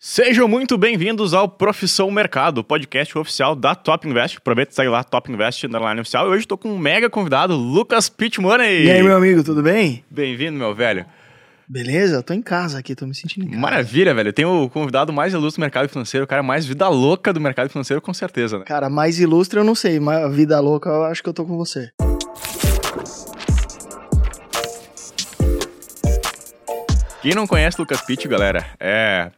Sejam muito bem-vindos ao Profissão Mercado, podcast oficial da Top Invest. Aproveita e segue lá, Top Invest underline oficial. E hoje estou com um mega convidado, Lucas Pitmoney. E aí, meu amigo, tudo bem? Bem-vindo, meu velho. Beleza, eu tô em casa aqui, tô me sentindo em casa. Maravilha, velho. Tem o convidado mais ilustre do mercado financeiro, o cara mais vida louca do mercado financeiro, com certeza, né? Cara, mais ilustre eu não sei, mas vida louca eu acho que eu tô com você. Quem não conhece Lucas Pitt, galera, é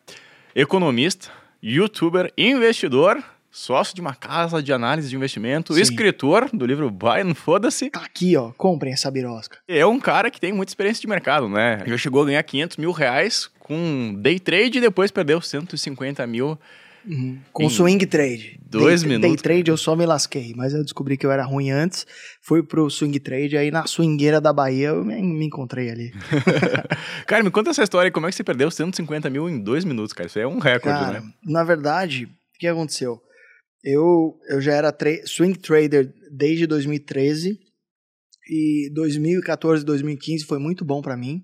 economista, youtuber, investidor, sócio de uma casa de análise de investimento, Sim. escritor do livro Buy and Foda-se. Tá aqui, ó, comprem essa birosca. É um cara que tem muita experiência de mercado, né? Já chegou a ganhar 500 mil reais com day trade e depois perdeu 150 mil. Com Em swing trade. dois day, minutos, Day trade eu só me lasquei, mas eu descobri que eu era ruim antes, fui pro swing trade, aí na swingueira da Bahia eu me, me encontrei ali. Cara, me conta essa história como é que você perdeu 150 mil em dois minutos, cara? Isso aí é um recorde, Cara, né? na verdade, o que aconteceu? Eu, eu já era tra- swing trader desde 2013 e 2014, 2015 foi muito bom pra mim.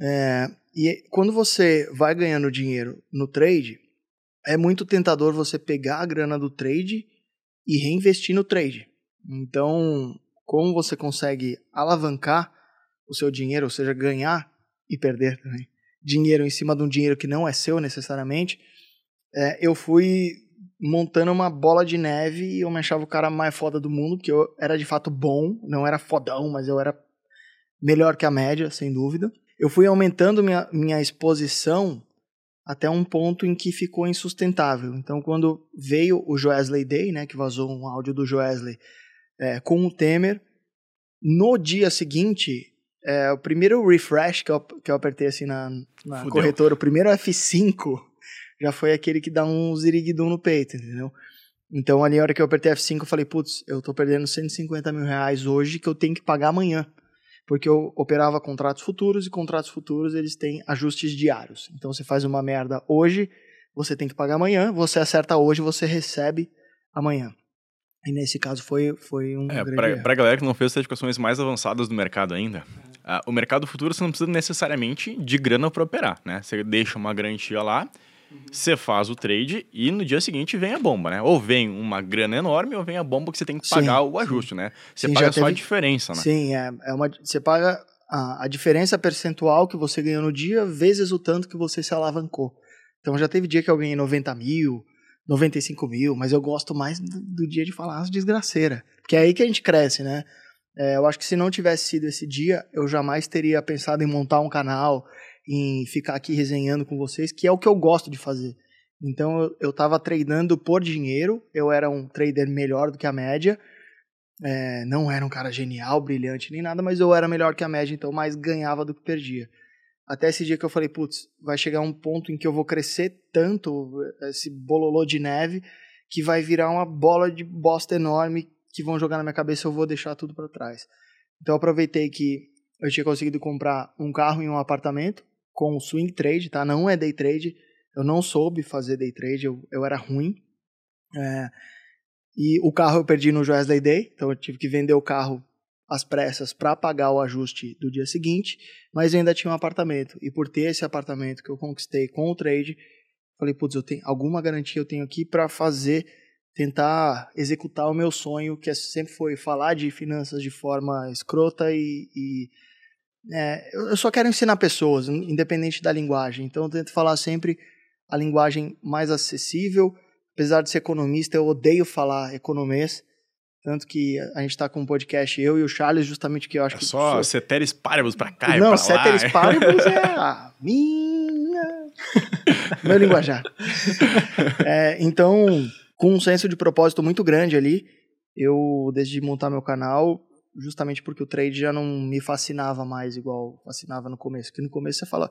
É, e quando você vai ganhando dinheiro no trade, é muito tentador você pegar a grana do trade e reinvestir no trade. Então, como você consegue alavancar o seu dinheiro, ou seja, ganhar e perder também, dinheiro em cima de um dinheiro que não é seu necessariamente, é, eu fui montando uma bola de neve e eu me achava o cara mais foda do mundo, porque eu era de fato bom, não era fodão, mas eu era melhor que a média, sem dúvida. Eu fui aumentando minha, minha exposição até um ponto em que ficou insustentável. Então, quando veio o Joesley Day, né, que vazou um áudio do Joesley é, com o Temer, no dia seguinte, é, o primeiro refresh que eu, que eu apertei assim na, na corretora, o primeiro F5, já foi aquele que dá um ziriguidum no peito, entendeu? Então, ali, a hora que eu apertei F5, eu falei, putz, eu tô perdendo 150 mil reais hoje que eu tenho que pagar amanhã. Porque eu operava contratos futuros e contratos futuros, eles têm ajustes diários. Então, você faz uma merda hoje, você tem que pagar amanhã, você acerta hoje, você recebe amanhã. E nesse caso foi, foi um É, erro. pra galera que não fez certificações mais avançadas do mercado ainda, ah, o mercado futuro você não precisa necessariamente de grana para operar, né? Você deixa uma garantia lá. Você faz o trade e no dia seguinte vem a bomba, né? Ou vem uma grana enorme ou vem a bomba que você tem que Sim, pagar o sim. ajuste, né? Você Sim, paga só a diferença, né? Sim, é, é uma, você paga a, a diferença percentual que você ganhou no dia vezes o tanto que você se alavancou. Então já teve dia que eu ganhei 90 mil, 95 mil, mas eu gosto mais do, do dia de falar as desgraceiras. Porque é aí que a gente cresce, né? É, eu acho que se não tivesse sido esse dia, eu jamais teria pensado em montar um canal, em ficar aqui resenhando com vocês, que é o que eu gosto de fazer. Então eu, eu tava tradando por dinheiro, eu era um trader melhor do que a média, é, não era um cara genial, brilhante nem nada, mas eu era melhor que a média, então mais ganhava do que perdia. Até esse dia que eu falei, putz, vai chegar um ponto em que eu vou crescer tanto, esse bololô de neve, que vai virar uma bola de bosta enorme que vão jogar na minha cabeça eu vou deixar tudo para trás. Então eu aproveitei que eu tinha conseguido comprar um carro e um apartamento com swing trade, tá? Não é day trade. Eu não soube fazer day trade, eu, eu era ruim. É, e o carro eu perdi no Joesley Day, então eu tive que vender o carro às pressas para pagar o ajuste do dia seguinte, mas eu ainda tinha um apartamento. E por ter esse apartamento que eu conquistei com o trade, falei, putz, eu tenho alguma garantia eu tenho aqui para fazer, tentar executar o meu sonho, que é- sempre foi falar de finanças de forma escrota e. e, é, eu só quero ensinar pessoas, independente da linguagem. Então eu tento falar sempre a linguagem mais acessível. Apesar de ser economista, eu odeio falar economês. Tanto que a gente está com um podcast, eu e o Charles, justamente que eu acho É que. só sou- ceteris paribus pra cá e não, pra ceteris lá. paribus é a minha. Meu linguajar. É, então, com um senso de propósito muito grande ali, eu decidi montar meu canal justamente porque o trade já não me fascinava mais igual fascinava no começo. Porque no começo você fala,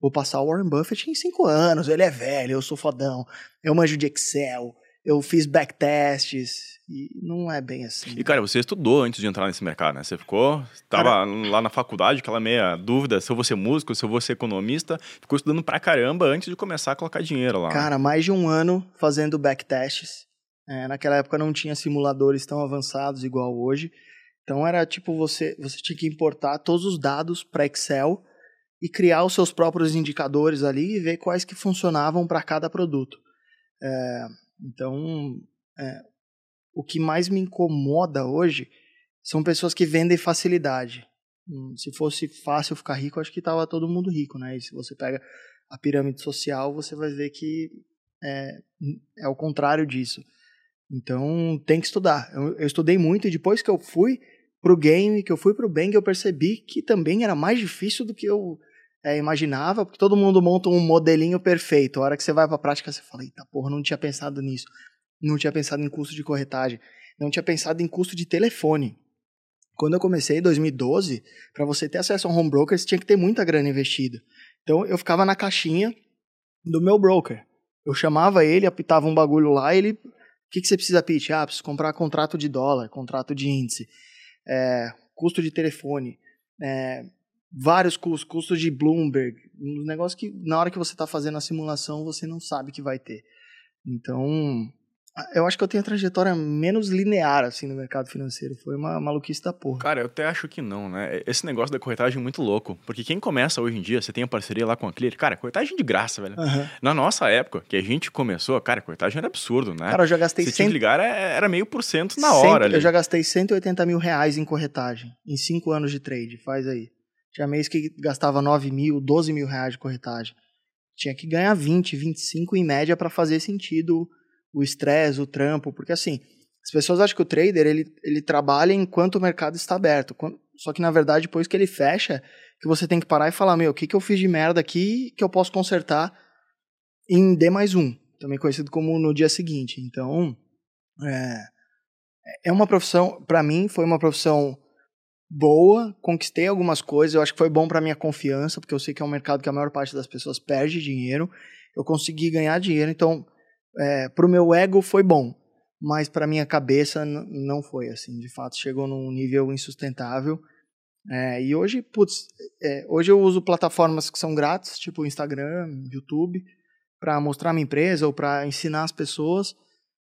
vou passar o Warren Buffett em cinco anos, ele é velho, eu sou fodão, eu manjo de Excel, eu fiz backtests, e não é bem assim. E, cara, você estudou antes de entrar nesse mercado, né? Você ficou, tava lá na faculdade, aquela meia dúvida se eu vou ser músico, se eu vou ser economista, ficou estudando pra caramba antes de começar a colocar dinheiro lá. né? Cara, mais de um ano fazendo backtests. É, naquela época não tinha simuladores tão avançados igual hoje. Então era tipo você, você tinha que importar todos os dados para Excel e criar os seus próprios indicadores ali e ver quais que funcionavam para cada produto. É, então, é, o que mais me incomoda hoje são pessoas que vendem facilidade. Hum, se fosse fácil ficar rico, acho que estava todo mundo rico, né? E se você pega a pirâmide social, você vai ver que é, é o contrário disso. Então, tem que estudar. Eu, eu estudei muito e depois que eu fui pro game, que eu fui pro Bang, eu percebi que também era mais difícil do que eu é, imaginava, porque todo mundo monta um modelinho perfeito. A hora que você vai para a prática, você fala, eita porra, não tinha pensado nisso. Não tinha pensado em custo de corretagem. Não tinha pensado em custo de telefone. Quando eu comecei em 2012, para você ter acesso a um home broker, você tinha que ter muita grana investida. Então eu ficava na caixinha do meu broker. Eu chamava ele, apitava um bagulho lá, ele. O que, que você precisa pitch? Ah, preciso comprar contrato de dólar, contrato de índice, é, custo de telefone, é, vários custos, custos de Bloomberg, um negócio que na hora que você está fazendo a simulação você não sabe que vai ter. Então, eu acho que eu tenho a trajetória menos linear, assim, no mercado financeiro. Foi uma maluquice da porra. Cara, eu até acho que não, né? Esse negócio da corretagem é muito louco. Porque quem começa hoje em dia, você tem a parceria lá com a Clear, cara, corretagem de graça, velho. Uhum. Na nossa época, que a gente começou, cara, corretagem era absurdo, né? Cara, eu já gastei... Você 100... tinha que ligar, era meio por cento na hora. Ali. Eu já gastei 180 mil reais em corretagem, em cinco anos de trade, faz aí. Tinha mês que gastava 9 mil, 12 mil reais de corretagem. Tinha que ganhar 20, 25 em média para fazer sentido o estresse, o trampo, porque assim, as pessoas acham que o trader ele, ele trabalha enquanto o mercado está aberto. Só que na verdade, depois que ele fecha, que você tem que parar e falar: meu, o que, que eu fiz de merda aqui que eu posso consertar em D mais um, também conhecido como no dia seguinte. Então, é, é uma profissão, para mim, foi uma profissão boa, conquistei algumas coisas, eu acho que foi bom para minha confiança, porque eu sei que é um mercado que a maior parte das pessoas perde dinheiro. Eu consegui ganhar dinheiro, então é, pro meu ego foi bom, mas para minha cabeça não foi assim. De fato, chegou num nível insustentável. É, e hoje, putz, é, hoje eu uso plataformas que são grátis, tipo Instagram, YouTube, para mostrar minha empresa ou para ensinar as pessoas.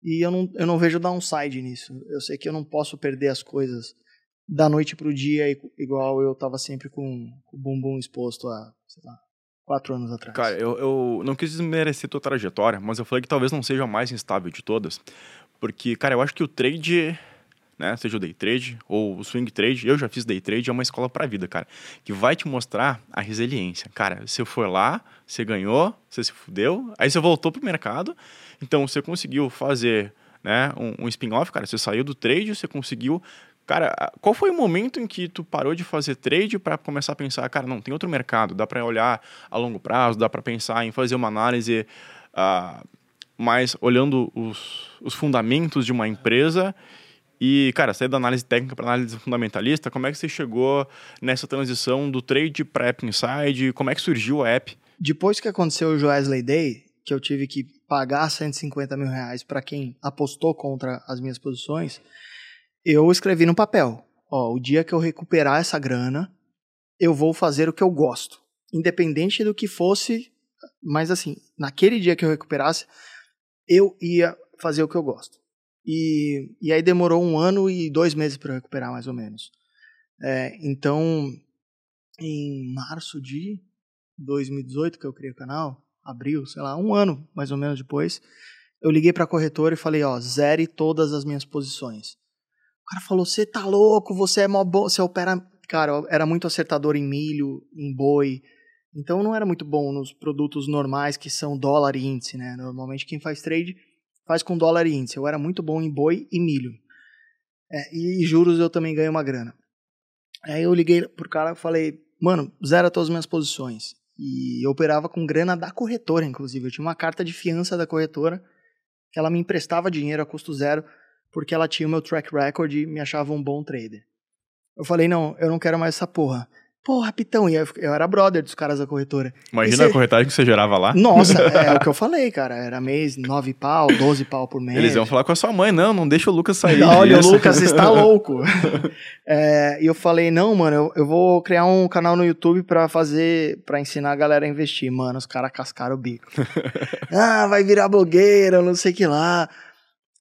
E eu não, eu não vejo downside nisso. Eu sei que eu não posso perder as coisas da noite pro dia, igual eu tava sempre com, com o bumbum exposto há, sei lá, quatro anos atrás. Cara, eu, eu não quis desmerecer tua trajetória, mas eu falei que talvez não seja a mais instável de todas. Porque, cara, eu acho que o trade, né, seja o day trade ou o swing trade, eu já fiz day trade, é uma escola pra vida, cara. Que vai te mostrar a resiliência. Cara, você foi lá, você ganhou, você se fudeu, aí você voltou pro mercado, então você conseguiu fazer né, um, um spin-off, cara, você saiu do trade, você conseguiu Cara, qual foi o momento em que tu parou de fazer trade para começar a pensar, cara, não, tem outro mercado, dá para olhar a longo prazo, dá para pensar em fazer uma análise uh, mais olhando os, os fundamentos de uma empresa e, cara, sair da análise técnica para análise fundamentalista, como é que você chegou nessa transição do trade para App Inside? Como é que surgiu a app? Depois que aconteceu o Joesley Day, que eu tive que pagar 150 mil reais para quem apostou contra as minhas posições, eu escrevi no papel: ó, o dia que eu recuperar essa grana, eu vou fazer o que eu gosto, independente do que fosse. Mas assim, naquele dia que eu recuperasse, eu ia fazer o que eu gosto. E, e aí demorou um ano e dois meses para recuperar, mais ou menos. É, então, em março de 2018, que eu criei o canal, abril, sei lá, um ano mais ou menos depois, eu liguei para a corretora e falei: ó, zere todas as minhas posições. O cara falou: você tá louco, você é mó bom, você opera. Cara, era muito acertador em milho, em boi. Então não era muito bom nos produtos normais que são dólar e índice, né? Normalmente quem faz trade faz com dólar e índice. Eu era muito bom em boi e milho. É, e, juros eu também ganho uma grana. Aí eu liguei pro cara e falei, mano, zero todas as minhas posições. E eu operava com grana da corretora, inclusive. Eu tinha uma carta de fiança da corretora que ela me emprestava dinheiro a custo zero porque ela tinha o meu track record e me achava um bom trader. Eu falei, não, eu não quero mais essa porra. Porra, Pitão, e eu, eu era brother dos caras da corretora. Imagina a corretagem que você gerava lá. Nossa, é o que eu falei, cara. Era mês, nove pau, doze pau por mês. Eles iam falar com a sua mãe, não, não deixa o Lucas sair. Olha, o Lucas está louco. é, e eu falei, não, mano, eu, eu vou criar um canal no YouTube pra fazer, pra ensinar a galera a investir. Mano, os caras cascaram o bico. ah, vai virar blogueira, não sei o que lá.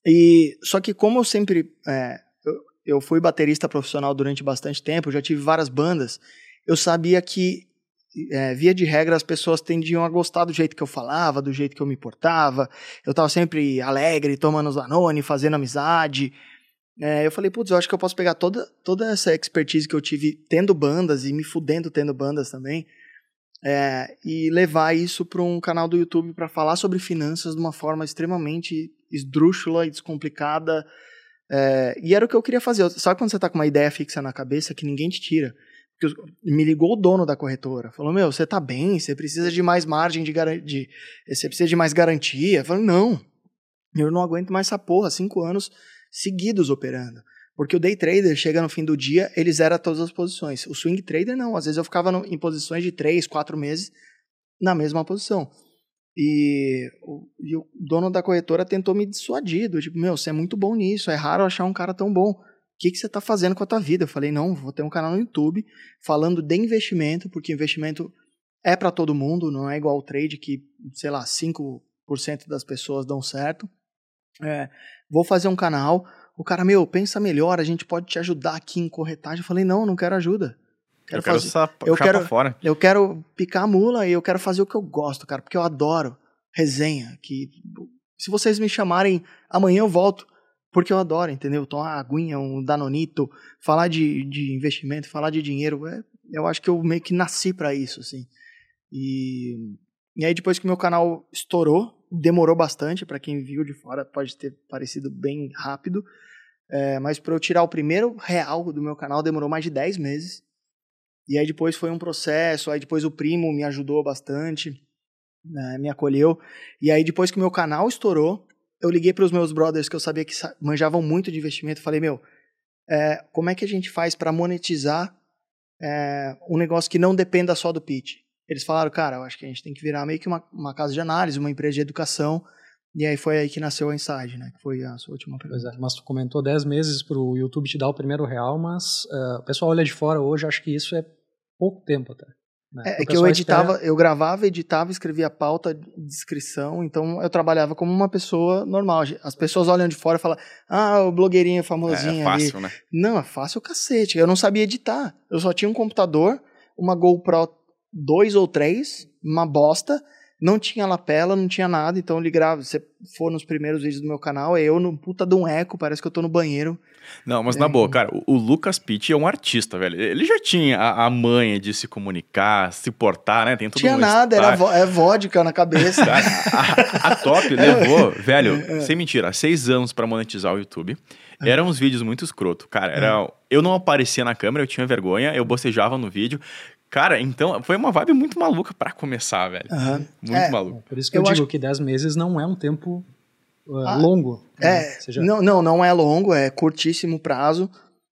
E só que como eu sempre é, eu, eu fui baterista profissional durante bastante tempo, já tive várias bandas, eu sabia que é, via de regra, as pessoas tendiam a gostar do jeito que eu falava, do jeito que eu me portava. Eu tava sempre alegre, tomando Zanone, fazendo amizade. É, eu falei, putz, eu acho que eu posso pegar toda, toda essa expertise que eu tive tendo bandas e me fudendo tendo bandas também é, e levar isso para um canal do YouTube para falar sobre finanças de uma forma extremamente esdrúxula e descomplicada. É, e era o que eu queria fazer. Sabe quando você tá com uma ideia fixa na cabeça que ninguém te tira? me ligou o dono da corretora, falou: Meu, você tá bem, você precisa de mais margem de garantia, você precisa de mais garantia. Eu falei: Não, eu não aguento mais essa porra, cinco anos seguidos operando. Porque o day trader chega no fim do dia, ele zera todas as posições. O swing trader não, às vezes eu ficava no, em posições de três, quatro meses na mesma posição. E o, e o dono da corretora tentou me dissuadir, do tipo, meu, você é muito bom nisso, é raro achar um cara tão bom o que, que você está fazendo com a tua vida? Eu falei, não, vou ter um canal no YouTube falando de investimento, porque investimento é para todo mundo, não é igual ao trade que, sei lá, 5% das pessoas dão certo. É, vou fazer um canal. O cara, meu, pensa melhor, a gente pode te ajudar aqui em corretagem. Eu falei, não, não quero ajuda. Quero eu quero fazer, eu quero, fora. Eu quero picar a mula e eu quero fazer o que eu gosto, cara, porque eu adoro resenha. Que se vocês me chamarem amanhã eu volto porque eu adoro, entendeu? Tomar uma aguinha, um danonito, falar de, de investimento, falar de dinheiro, é, eu acho que eu meio que nasci para isso, assim. E, e aí depois que meu canal estourou, demorou bastante, para quem viu de fora pode ter parecido bem rápido, é, mas para eu tirar o primeiro real do meu canal demorou mais de 10 meses. E aí depois foi um processo, aí depois o primo me ajudou bastante, né, me acolheu. E aí depois que meu canal estourou, eu liguei para os meus brothers que eu sabia que manjavam muito de investimento. Falei, meu, é, como é que a gente faz para monetizar é, um negócio que não dependa só do pitch? Eles falaram, cara, eu acho que a gente tem que virar meio que uma, uma casa de análise, uma empresa de educação. E aí foi aí que nasceu a Inside, né? Que foi a sua última pergunta. É, mas tu comentou 10 meses para o YouTube te dar o primeiro real, mas uh, o pessoal olha de fora hoje, acho que isso é pouco tempo até. Né? É, é que eu editava, espera... eu gravava, editava, escrevia pauta, descrição, então eu trabalhava como uma pessoa normal. As pessoas olham de fora e falam, ah, o blogueirinho famosinho é, é fácil, ali. Né? Não, é fácil o cacete. Eu não sabia editar. Eu só tinha um computador, uma GoPro 2 ou 3, uma bosta, não tinha lapela, não tinha nada, então ele grava. Se for nos primeiros vídeos do meu canal, é eu no puta de um eco, parece que eu tô no banheiro. Não, mas é. na boa, cara, o, o, Lucas Pitt é um artista, velho. Ele já tinha a, a manha de se comunicar, se portar, né? Tem tudo Tinha nada, era vo é vodka na cabeça. Cara, a, a, Top levou, velho, é. sem mentira, seis anos para monetizar o YouTube. É. Eram uns vídeos muito escroto, cara. Era, é. eu não aparecia na câmera, eu tinha vergonha, eu bocejava no vídeo. Cara, então foi uma vibe muito maluca para começar, velho. Uhum. Muito é, maluco. Por isso que eu, eu digo acho... que 10 meses não é um tempo ah, longo. Né? É, Seja... não, não, não é longo, é curtíssimo prazo.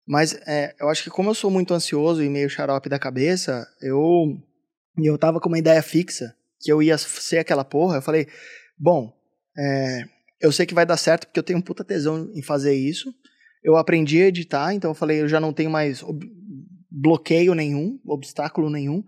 Mas é, eu acho que como eu sou muito ansioso e meio xarope da cabeça, eu, eu tava com uma ideia fixa, que eu ia ser aquela porra. Eu falei, bom, é, eu sei que vai dar certo porque eu tenho um puta tesão em fazer isso. Eu aprendi a editar, então eu falei, eu já não tenho mais bloqueio nenhum, obstáculo nenhum.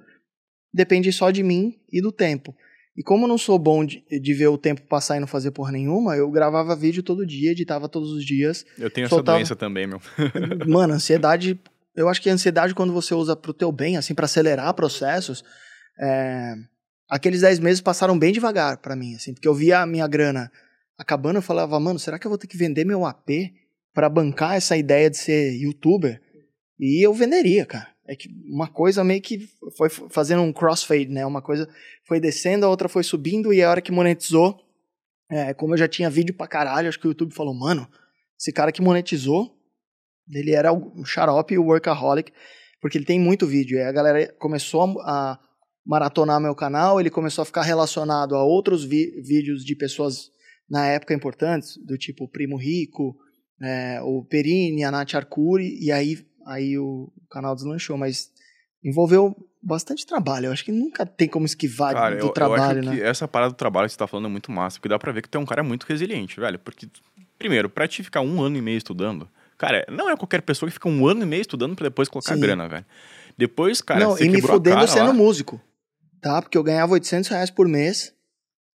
Depende só de mim e do tempo. E como eu não sou bom de, de, ver o tempo passar e não fazer porra nenhuma, eu gravava vídeo todo dia, editava todos os dias. Eu tenho soltava... essa doença também, meu. Mano, ansiedade. Eu acho que a ansiedade, quando você usa pro teu bem, assim, para acelerar processos, é... aqueles 10 meses passaram bem devagar para mim, assim, porque eu via a minha grana acabando, eu falava, mano, será que eu vou ter que vender meu AP para bancar essa ideia de ser youtuber? E eu venderia, cara. É que uma coisa meio que foi fazendo um crossfade, né? Uma coisa foi descendo, a outra foi subindo, e a hora que monetizou, é, como eu já tinha vídeo pra caralho, acho que o YouTube falou, mano, esse cara que monetizou, ele era o xarope o workaholic, porque ele tem muito vídeo. E a galera começou a maratonar meu canal, ele começou a ficar relacionado a outros vídeos de pessoas na época importantes, do tipo Primo Rico, é, o Perini, a Nath Arcuri, e aí aí o canal deslanchou, mas envolveu bastante trabalho. Eu acho que nunca tem como esquivar Cara, do eu, trabalho, eu acho né? Que essa parada do trabalho que você tá falando é muito massa, porque dá pra ver que tu é um cara muito resiliente, velho. Porque, primeiro, pra te ficar um ano e meio estudando, cara, não é qualquer pessoa que fica um ano e meio estudando pra depois colocar Sim. grana, velho. Depois, cara, não, você e me fudendo sendo lá. músico, tá? Porque eu ganhava 800 reais por mês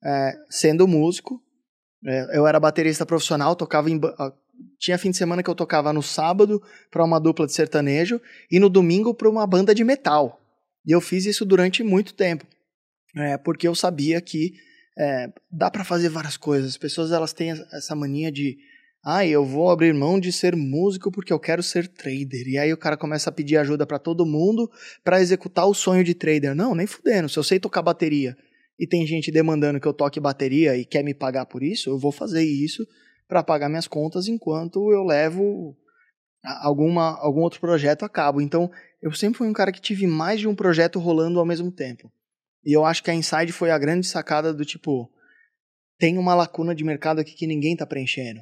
é, sendo músico. É, eu era baterista profissional, tocava em, tinha fim de semana que eu tocava no sábado para uma dupla de sertanejo e no domingo para uma banda de metal. E eu fiz isso durante muito tempo, é, porque eu sabia que é, dá para fazer várias coisas. As pessoas elas têm essa mania de ah, eu vou abrir mão de ser músico porque eu quero ser trader. E aí o cara começa a pedir ajuda para todo mundo para executar o sonho de trader. Não, nem fudendo. Se eu sei tocar bateria e tem gente demandando que eu toque bateria e quer me pagar por isso, eu vou fazer isso para pagar minhas contas enquanto eu levo alguma, algum outro projeto a cabo. Então, eu sempre fui um cara que tive mais de um projeto rolando ao mesmo tempo. E eu acho que a Inside foi a grande sacada do tipo, tem uma lacuna de mercado aqui que ninguém está preenchendo.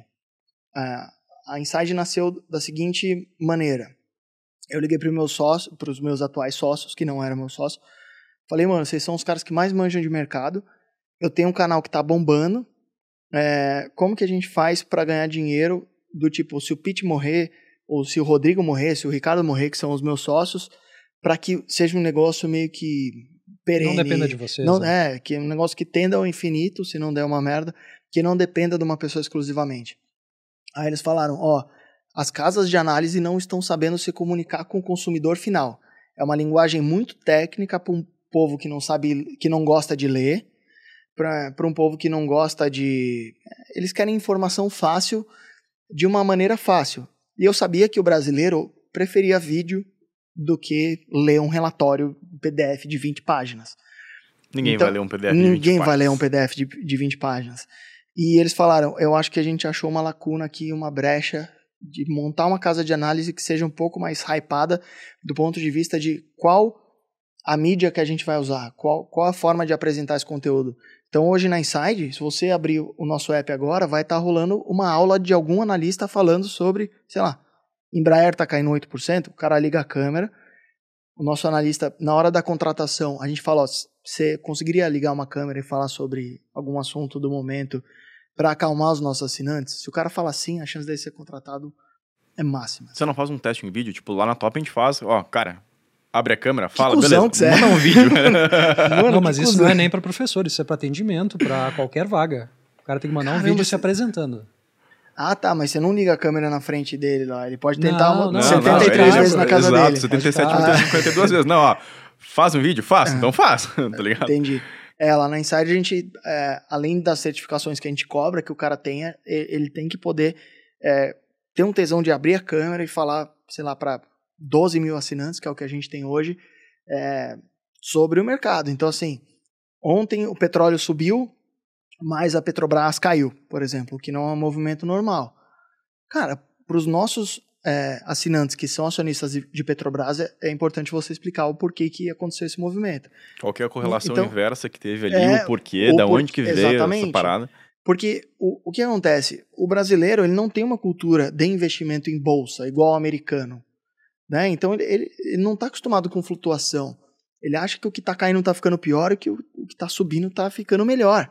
a Inside nasceu da seguinte maneira. Eu liguei para para os meus atuais sócios, que não eram meus sócios, falei, mano, vocês são os caras que mais manjam de mercado. Eu tenho um canal que está bombando. É, como que a gente faz para ganhar dinheiro do tipo, se o Pete morrer, ou se o Rodrigo morrer, se o Ricardo morrer, que são os meus sócios, para que seja um negócio meio que perene. Não dependa de vocês. Não, né? É, que é um negócio que tenda ao infinito, se não der uma merda, que não dependa de uma pessoa exclusivamente. Aí eles falaram, ó, as casas de análise não estão sabendo se comunicar com o consumidor final. É uma linguagem muito técnica para um povo que não sabe, que não gosta de ler, para um povo que não gosta de. Eles querem informação fácil de uma maneira fácil. E eu sabia que o brasileiro preferia vídeo do que ler um relatório PDF de 20 páginas. Ninguém então, vai ler um PDF de 20 Ninguém vai ler um PDF de, de 20 páginas. E eles falaram: eu acho que a gente achou uma lacuna aqui, uma brecha de montar uma casa de análise que seja um pouco mais hypada do ponto de vista de qual a mídia que a gente vai usar, qual, qual a forma de apresentar esse conteúdo. Então hoje na Inside, se você abrir o nosso app agora, vai estar tá rolando uma aula de algum analista falando sobre, sei lá, Embraer está caindo 8%, o cara liga a câmera, o nosso analista, na hora da contratação, a gente fala, ó, você conseguiria ligar uma câmera e falar sobre algum assunto do momento para acalmar os nossos assinantes? Se o cara fala assim, a chance dele ser contratado é máxima. Você não faz um teste em vídeo? Tipo, lá na Top a gente faz, ó, cara, abre a câmera, fala, beleza, que manda um vídeo. Mano, não, mas isso não é nem para professor, isso é para atendimento, para qualquer vaga. O cara tem que mandar Caramba, um vídeo você... se apresentando. Ah, tá, mas você não liga a câmera na frente dele lá. Ele pode tentar não, não, 73 não, vezes na casa exato, dele. 77 vezes 52 vezes. Não, ó, faz um vídeo? Faz, então faz, tá ligado? Entendi. É, lá na Inside a gente, é, além das certificações que a gente cobra, que o cara tenha, ele tem que poder é, ter um tesão de abrir a câmera e falar, sei lá, para 12 mil assinantes, que é o que a gente tem hoje, é, sobre o mercado. Então, assim, ontem o petróleo subiu, mas a Petrobras caiu, por exemplo, que não é um movimento normal. Cara, para os nossos é, assinantes que são acionistas de Petrobras, é, é, importante você explicar o porquê que aconteceu esse movimento. Qual que é a correlação então, inversa que teve ali, é, o porquê, o da por... onde que veio exatamente. essa parada? Porque o, o que acontece? O brasileiro ele não tem uma cultura de investimento em bolsa igual ao americano. Né? Então ele, ele, ele não está acostumado com flutuação. Ele acha que o que está caindo está ficando pior e que o, o que está subindo está ficando melhor.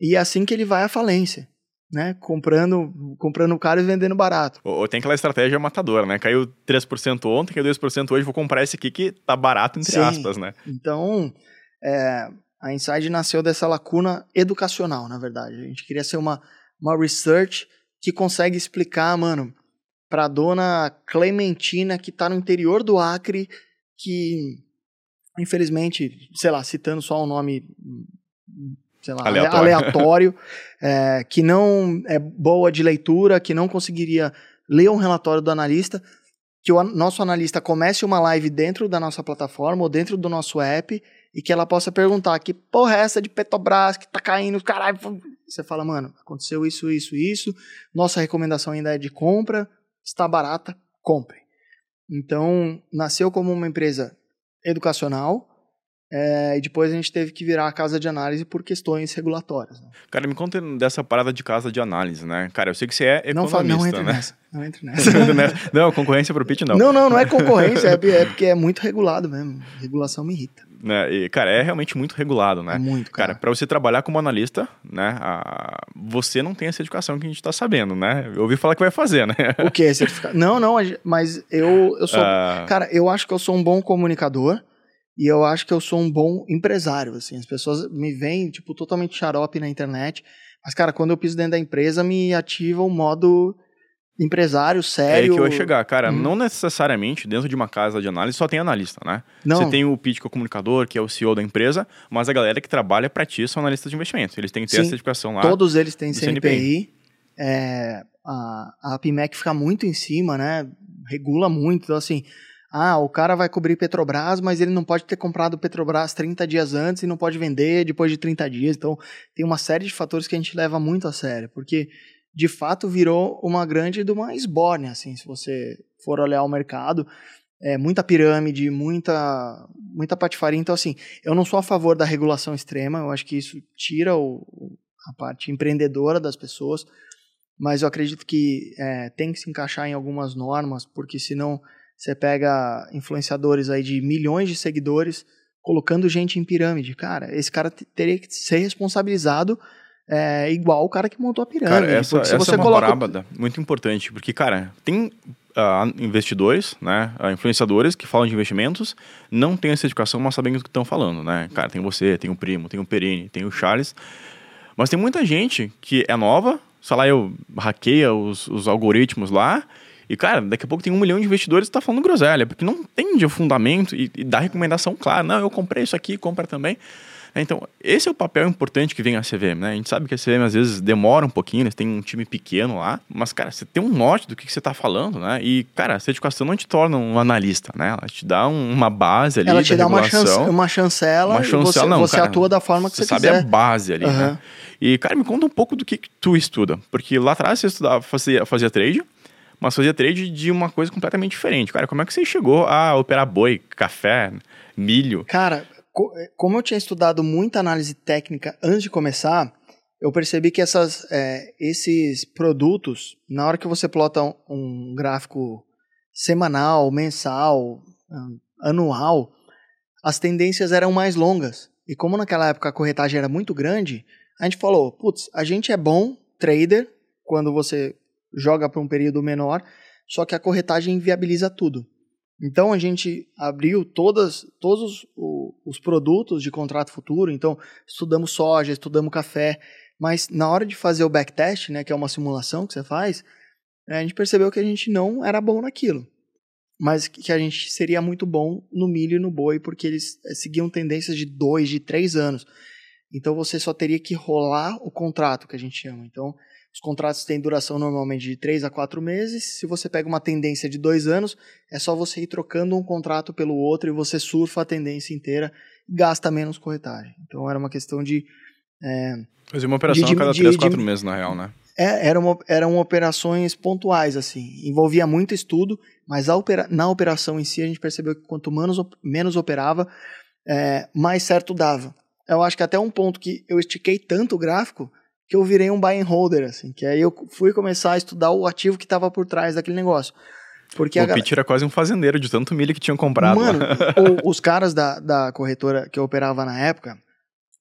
E é assim que ele vai à falência. Né? Comprando, comprando caro e vendendo barato. Ou tem aquela estratégia matadora, né? Caiu 3% ontem, caiu 2% hoje, vou comprar esse aqui que tá barato, entre Sim. aspas, né? Então, é, a Inside nasceu dessa lacuna educacional, na verdade. A gente queria ser uma, uma research que consegue explicar, mano, pra dona Clementina que tá no interior do Acre, que infelizmente, sei lá, citando só um nome sei lá, aleatório, aleatório é, que não é boa de leitura, que não conseguiria ler um relatório do analista, que o nosso analista comece uma live dentro da nossa plataforma ou dentro do nosso app e que ela possa perguntar que porra é essa de Petrobras que tá caindo, caralho. Você fala, mano, aconteceu isso, isso, isso. Nossa recomendação ainda é de compra, está barata, compre. Então, nasceu como uma empresa educacional, é, e depois a gente teve que virar a casa de análise por questões regulatórias. Né? Cara, me conta dessa parada de casa de análise, né? Cara, eu sei que você é economista, não, não entre né? Nessa, não entre nessa. não, concorrência pro Pit, não. Não, não, não é concorrência, é, é porque é muito regulado mesmo. Regulação me irrita. Né? E, cara, é realmente muito regulado, né? É muito, cara. Cara, pra você trabalhar como analista, né? A... Você não tem essa educação que a gente tá sabendo, né? Eu ouvi falar que vai fazer, né? O quê? Certificado? Não, não, mas eu, eu sou... Uh... Cara, eu acho que eu sou um bom comunicador. E eu acho que eu sou um bom empresário, assim. As pessoas me veem, tipo, totalmente xarope na internet. Mas, cara, quando eu piso dentro da empresa, me ativa o modo empresário É sério. aí que eu ia chegar, cara. Uhum. Não necessariamente dentro de uma casa de análise só tem analista, né? Não. Você tem o pitch que é o comunicador, que é o CEO da empresa, mas a galera que trabalha pra ti são analistas de investimento. Eles têm que ter Sim. essa certificação lá. Todos eles têm do CNPI. É, a, a PMEC fica muito em cima, né? Regula muito. Então, assim, ah, o cara vai cobrir Petrobras, mas ele não pode ter comprado Petrobras 30 dias antes e não pode vender depois de 30 dias. Então, tem uma série de fatores que a gente leva muito a sério, porque de fato virou uma grande de uma esbórnia, assim, se você for olhar o mercado. É muita pirâmide, muita, muita patifaria. Então, assim, eu não sou a favor da regulação extrema, eu acho que isso tira o, a parte empreendedora das pessoas, mas eu acredito que é, tem que se encaixar em algumas normas, porque senão você pega influenciadores aí de milhões de seguidores colocando gente em pirâmide. Cara, esse cara te- teria que ser responsabilizado é, igual o cara que montou a pirâmide. Cara, essa, se essa você é uma coloca parábola muito importante, porque, cara, tem ah, investidores, né, ah, influenciadores que falam de investimentos, não tem a certificação, mas sabem do que estão falando, né? Cara, tem você, tem o Primo, tem o Perini, tem o Charles, mas tem muita gente que é nova, sei lá, eu hackeia os, os algoritmos lá, e, cara, daqui a pouco tem um milhão de investidores que tá falando groselha, porque não entende o fundamento e, e dá recomendação clara. Não, eu comprei isso aqui, compra também. Então, esse é o papel importante que vem a CVM, né? A gente sabe que a CVM às vezes demora um pouquinho, eles têm um time pequeno lá, mas, cara, você tem um norte do que, você tá falando, né? E, cara, a certificação não te torna um analista, né? Ela te dá um- uma base ali ela te dá uma, chance, uma chancela Uma chancela, você, não, você cara, atua da forma que você, Você sabe a base ali, Aham. né? E, cara, me conta um pouco do que, que tu estuda. Porque lá atrás você estudava, fazia, fazia trade, mas fazia trade de uma coisa completamente diferente. Cara, como é que você chegou a operar boi, café, milho? Cara, co- como eu tinha estudado muita análise técnica antes de começar, eu percebi que essas, é, esses produtos, na hora que você plota um, um gráfico semanal, mensal, hum, anual, as tendências eram mais longas. E como naquela época a corretagem era muito grande, a gente falou, putz, a gente é bom trader quando você joga para um período menor, só que a corretagem inviabiliza tudo. Então a gente abriu todas, todos os, os produtos de contrato futuro. Então estudamos soja, estudamos café, mas na hora de fazer o backtest, né, que é uma simulação que você faz, eh, a gente percebeu que a gente não era bom naquilo, mas que a gente seria muito bom no milho e no boi porque eles eh, seguiam tendências de dois, de três anos. Então você só teria que rolar o contrato que a gente chama. Então os contratos têm duração normalmente de 3 a 4 meses. Se você pega uma tendência de dois anos, é só você ir trocando um contrato pelo outro e você surfa a tendência inteira e gasta menos corretagem. Então era uma questão de. é, Fazia uma operação De- a cada de- 3, de- 4 meses, na real, né? é, era uma- eram operações pontuais, assim. Envolvia muito estudo, mas opera- na operação em si a gente percebeu que quanto menos, menos operava, é, mais certo dava. Eu acho que até um ponto que eu estiquei tanto o gráfico que eu virei um buy and holder, assim. Que aí eu fui começar a estudar o ativo que estava por trás daquele negócio. Porque a o galera- Pete era quase um fazendeiro de tanto milho que tinham comprado. Mano, o- os caras da, da corretora que eu operava na época,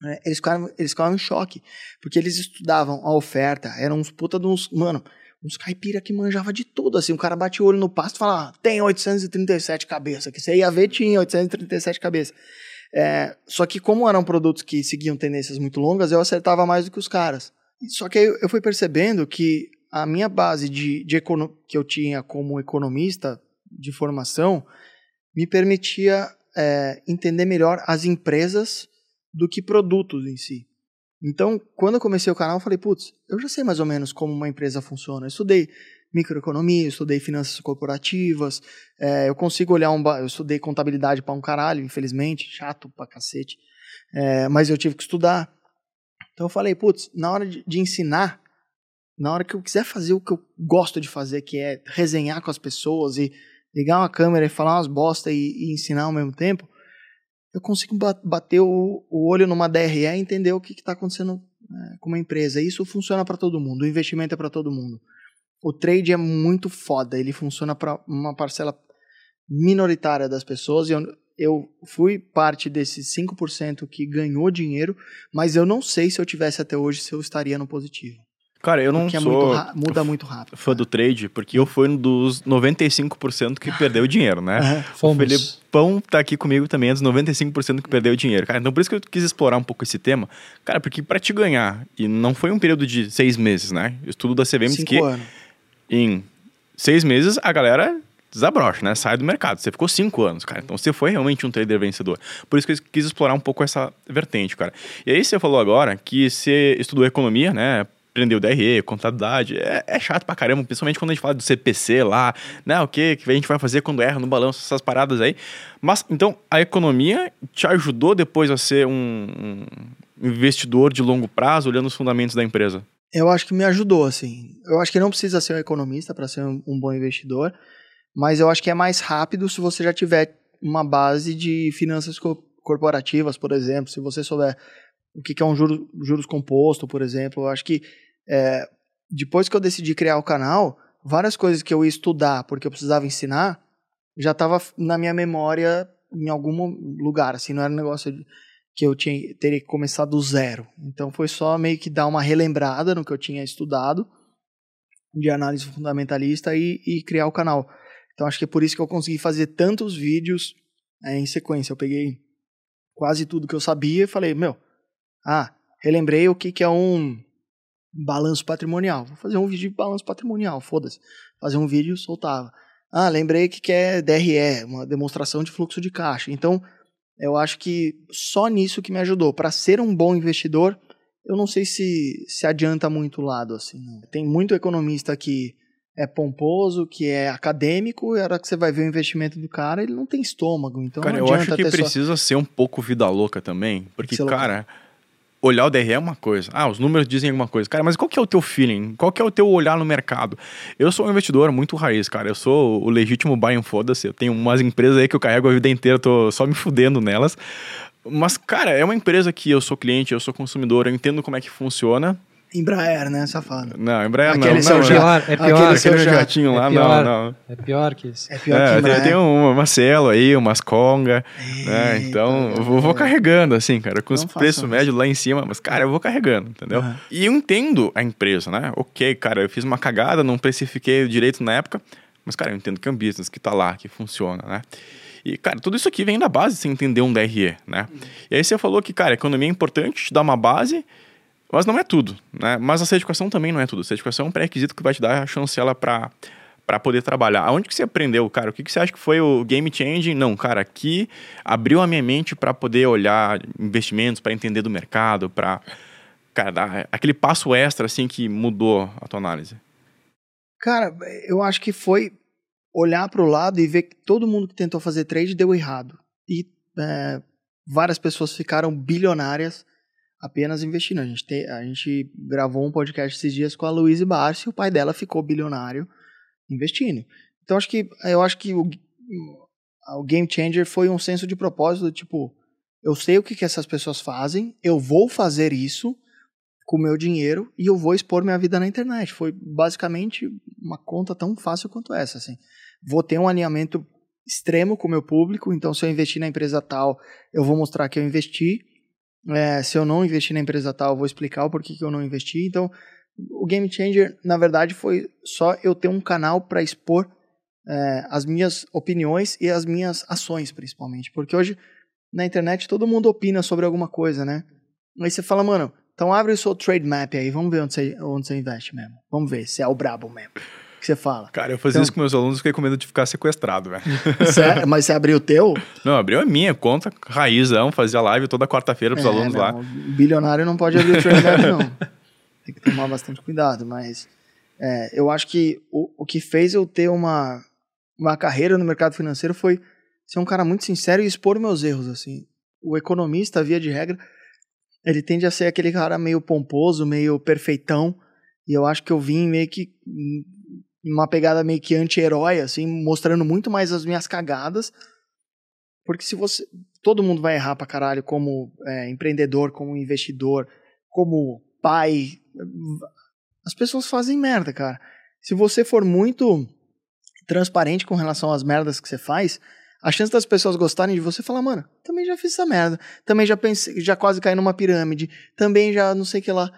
né, eles, ficavam, eles ficavam em choque. Porque eles estudavam a oferta, eram uns puta de uns. Mano, uns caipira que manjava de tudo. Assim, o cara bate o olho no pasto e fala: ah, tem 837 cabeças. Que você ia ver, tinha 837 cabeças. É, só que, como eram produtos que seguiam tendências muito longas, eu acertava mais do que os caras. Só que eu fui percebendo que a minha base de, de que eu tinha como economista de formação me permitia é, entender melhor as empresas do que produtos em si. Então, quando eu comecei o canal, eu falei, putz, eu já sei mais ou menos como uma empresa funciona. Eu estudei microeconomia, eu estudei finanças corporativas, é, eu consigo olhar um... Eu estudei contabilidade pra um caralho, infelizmente, chato pra cacete, é, mas eu tive que estudar. Então eu falei, putz, na hora de, de ensinar, na hora que eu quiser fazer o que eu gosto de fazer, que é resenhar com as pessoas e ligar uma câmera e falar umas bosta e, e ensinar ao mesmo tempo, eu consigo ba- bater o, o olho numa DRE e entender o que está acontecendo é, com uma empresa. Isso funciona para todo mundo, o investimento é para todo mundo. O trade é muito foda, ele funciona para uma parcela minoritária das pessoas. E eu, eu fui parte desses 5% que ganhou dinheiro, mas eu não sei se eu tivesse até hoje se eu estaria no positivo. Cara, eu não Porque é sou muito ra- muda muito rápido. fã do trade, porque eu fui um dos 95% que perdeu dinheiro, né? O Fomos. Felipão tá aqui comigo também, é dos 95% que perdeu dinheiro. Cara, então por isso que eu quis explorar um pouco esse tema. Cara, porque pra te ganhar, e não foi um período de seis meses, né? O estudo da CVM Cinco que anos. em seis meses a galera desabrocha, né? Sai do mercado. Você ficou cinco anos, cara. Então você foi realmente um trader vencedor. Por isso que eu quis explorar um pouco essa vertente, cara. E aí você falou agora que você estudou economia, né? Aprendeu DRE, contabilidade. É, é, chato pra caramba, principalmente quando a gente fala do CPC lá, né? O que, que a gente vai fazer quando erra no balanço, essas paradas aí. Mas, então, a economia te ajudou depois a ser um, investidor de longo prazo, olhando os fundamentos da empresa? Eu acho que me ajudou, assim. Eu acho que não precisa ser um economista para ser um bom investidor mas eu acho que é mais rápido se você já tiver uma base de finanças co corporativas, por exemplo, se você souber o que é um juro, juros composto, por exemplo. Eu acho que é, depois que eu decidi criar o canal, várias coisas que eu ia estudar porque eu precisava ensinar já estava na minha memória em algum lugar, assim, não era um negócio que eu tinha, teria que começar do zero. Então foi só meio que dar uma relembrada no que eu tinha estudado de análise fundamentalista e, e criar o canal. Então acho que é por isso que eu consegui fazer tantos vídeos é, em sequência. Eu peguei quase tudo que eu sabia e falei, meu, ah, relembrei o que, que é um balanço patrimonial. Vou fazer um vídeo de balanço patrimonial, foda-se. Fazer um vídeo, soltava. Ah, lembrei que, que é DRE, uma demonstração de fluxo de caixa. Então, eu acho que só nisso que me ajudou. Para ser um bom investidor, eu não sei se se adianta muito o lado. Assim, Tem muito economista que é pomposo, que é acadêmico, e a hora que você vai ver o investimento do cara, ele não tem estômago. Então cara, eu acho que precisa só... ser um pouco vida louca também, porque, cara, louca. olhar o DRE é uma coisa. Ah, os números dizem alguma coisa. Cara, mas qual que é o teu feeling? Qual que é o teu olhar no mercado? Eu sou um investidor muito raiz, cara. Eu sou o legítimo buy and foda-se. Eu tenho umas empresas aí que eu carrego a vida inteira, tô só me fudendo nelas. Mas, cara, é uma empresa que eu sou cliente, eu sou consumidor, eu entendo como é que funciona. Embraer, né, safado? Não, Embraer aquele não. Seu não, é pior, é pior. Aquele seu jatinho lá, é pior, não, não. É pior que isso. É pior é, que Embraer. Tem, tem um, uma Cielo aí, umas Conga, né, então eu vou, vou, carregando, assim, cara, com não os preços médios lá em cima, mas, cara, eu vou carregando, entendeu? Uhum. E eu entendo a empresa, né? Ok, cara, eu fiz uma cagada, não precifiquei direito na época, mas, cara, eu entendo que é um business que tá lá, que funciona, né? E, cara, tudo isso aqui vem da base, você entender um DRE, né? Uhum. E aí você falou que, cara, economia é importante, te dá uma base mas não é tudo, né? Mas a certificação também não é tudo. A certificação é um pré-requisito que vai te dar a chancela para para poder trabalhar. Aonde que você aprendeu, cara? O que, que você acha que foi o game changing? Não, cara, aqui abriu a minha mente para poder olhar investimentos, para entender do mercado, para cara, dar aquele passo extra assim que mudou a tua análise. Cara, eu acho que foi olhar para o lado e ver que todo mundo que tentou fazer trade deu errado. E é, várias pessoas ficaram bilionárias apenas investindo. A gente, te, a gente gravou um podcast esses dias com a Luísa Barsi, o pai dela ficou bilionário investindo. Então acho que eu acho que o, o game changer foi um senso de propósito, tipo, eu sei o que, que essas pessoas fazem, eu vou fazer isso com o meu dinheiro e eu vou expor minha vida na internet. Foi basicamente uma conta tão fácil quanto essa, assim. Vou ter um alinhamento extremo com o meu público, então se eu investir na empresa tal, eu vou mostrar que eu investi é, se eu não investir na empresa tal, eu vou explicar o porquê que eu não investi. Então, o Game Changer, na verdade, foi só eu ter um canal para expor é, as minhas opiniões e as minhas ações, principalmente. Porque hoje, na internet, todo mundo opina sobre alguma coisa, né? Aí você fala, mano, então abre o seu trade map aí, vamos ver onde você, onde você investe mesmo. Vamos ver se é o brabo mesmo que você fala. Cara, eu fazia então, isso com meus alunos, fiquei com medo de ficar sequestrado, velho. Mas você abriu o teu? Não, abriu a minha conta, raizão, fazia live toda quarta-feira pros é, alunos não, lá. Bilionário não pode abrir o Trade não. Tem que tomar bastante cuidado, mas é, eu acho que o, o que fez eu ter uma, uma carreira no mercado financeiro foi ser um cara muito sincero e expor meus erros, assim. O economista, via de regra, ele tende a ser aquele cara meio pomposo, meio perfeitão, e eu acho que eu vim meio que uma pegada meio que anti-herói, assim, mostrando muito mais as minhas cagadas. Porque se você. Todo mundo vai errar pra caralho como é, empreendedor, como investidor, como pai. As pessoas fazem merda, cara. Se você for muito transparente com relação às merdas que você faz, a chance das pessoas gostarem de você falar, mano, também já fiz essa merda, também já pensei, já quase caí numa pirâmide, também já não sei o que lá.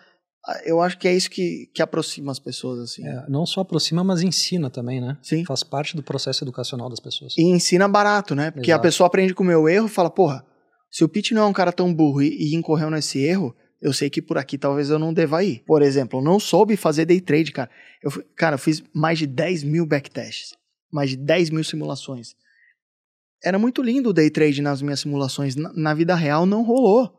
Eu acho que é isso que, que aproxima as pessoas, assim. É, não só aproxima, mas ensina também, né? Sim. Faz parte do processo educacional das pessoas. E ensina barato, né? Porque Exato. a pessoa aprende com o meu erro e fala, porra, se o Pete não é um cara tão burro e, e incorreu nesse erro, Eu sei que por aqui talvez eu não deva ir. Por exemplo, eu não soube fazer day trade, cara. Eu, cara, eu fiz mais de 10 mil backtests, mais de 10 mil simulações. Era muito lindo o day trade nas minhas simulações. Na, na vida real não rolou.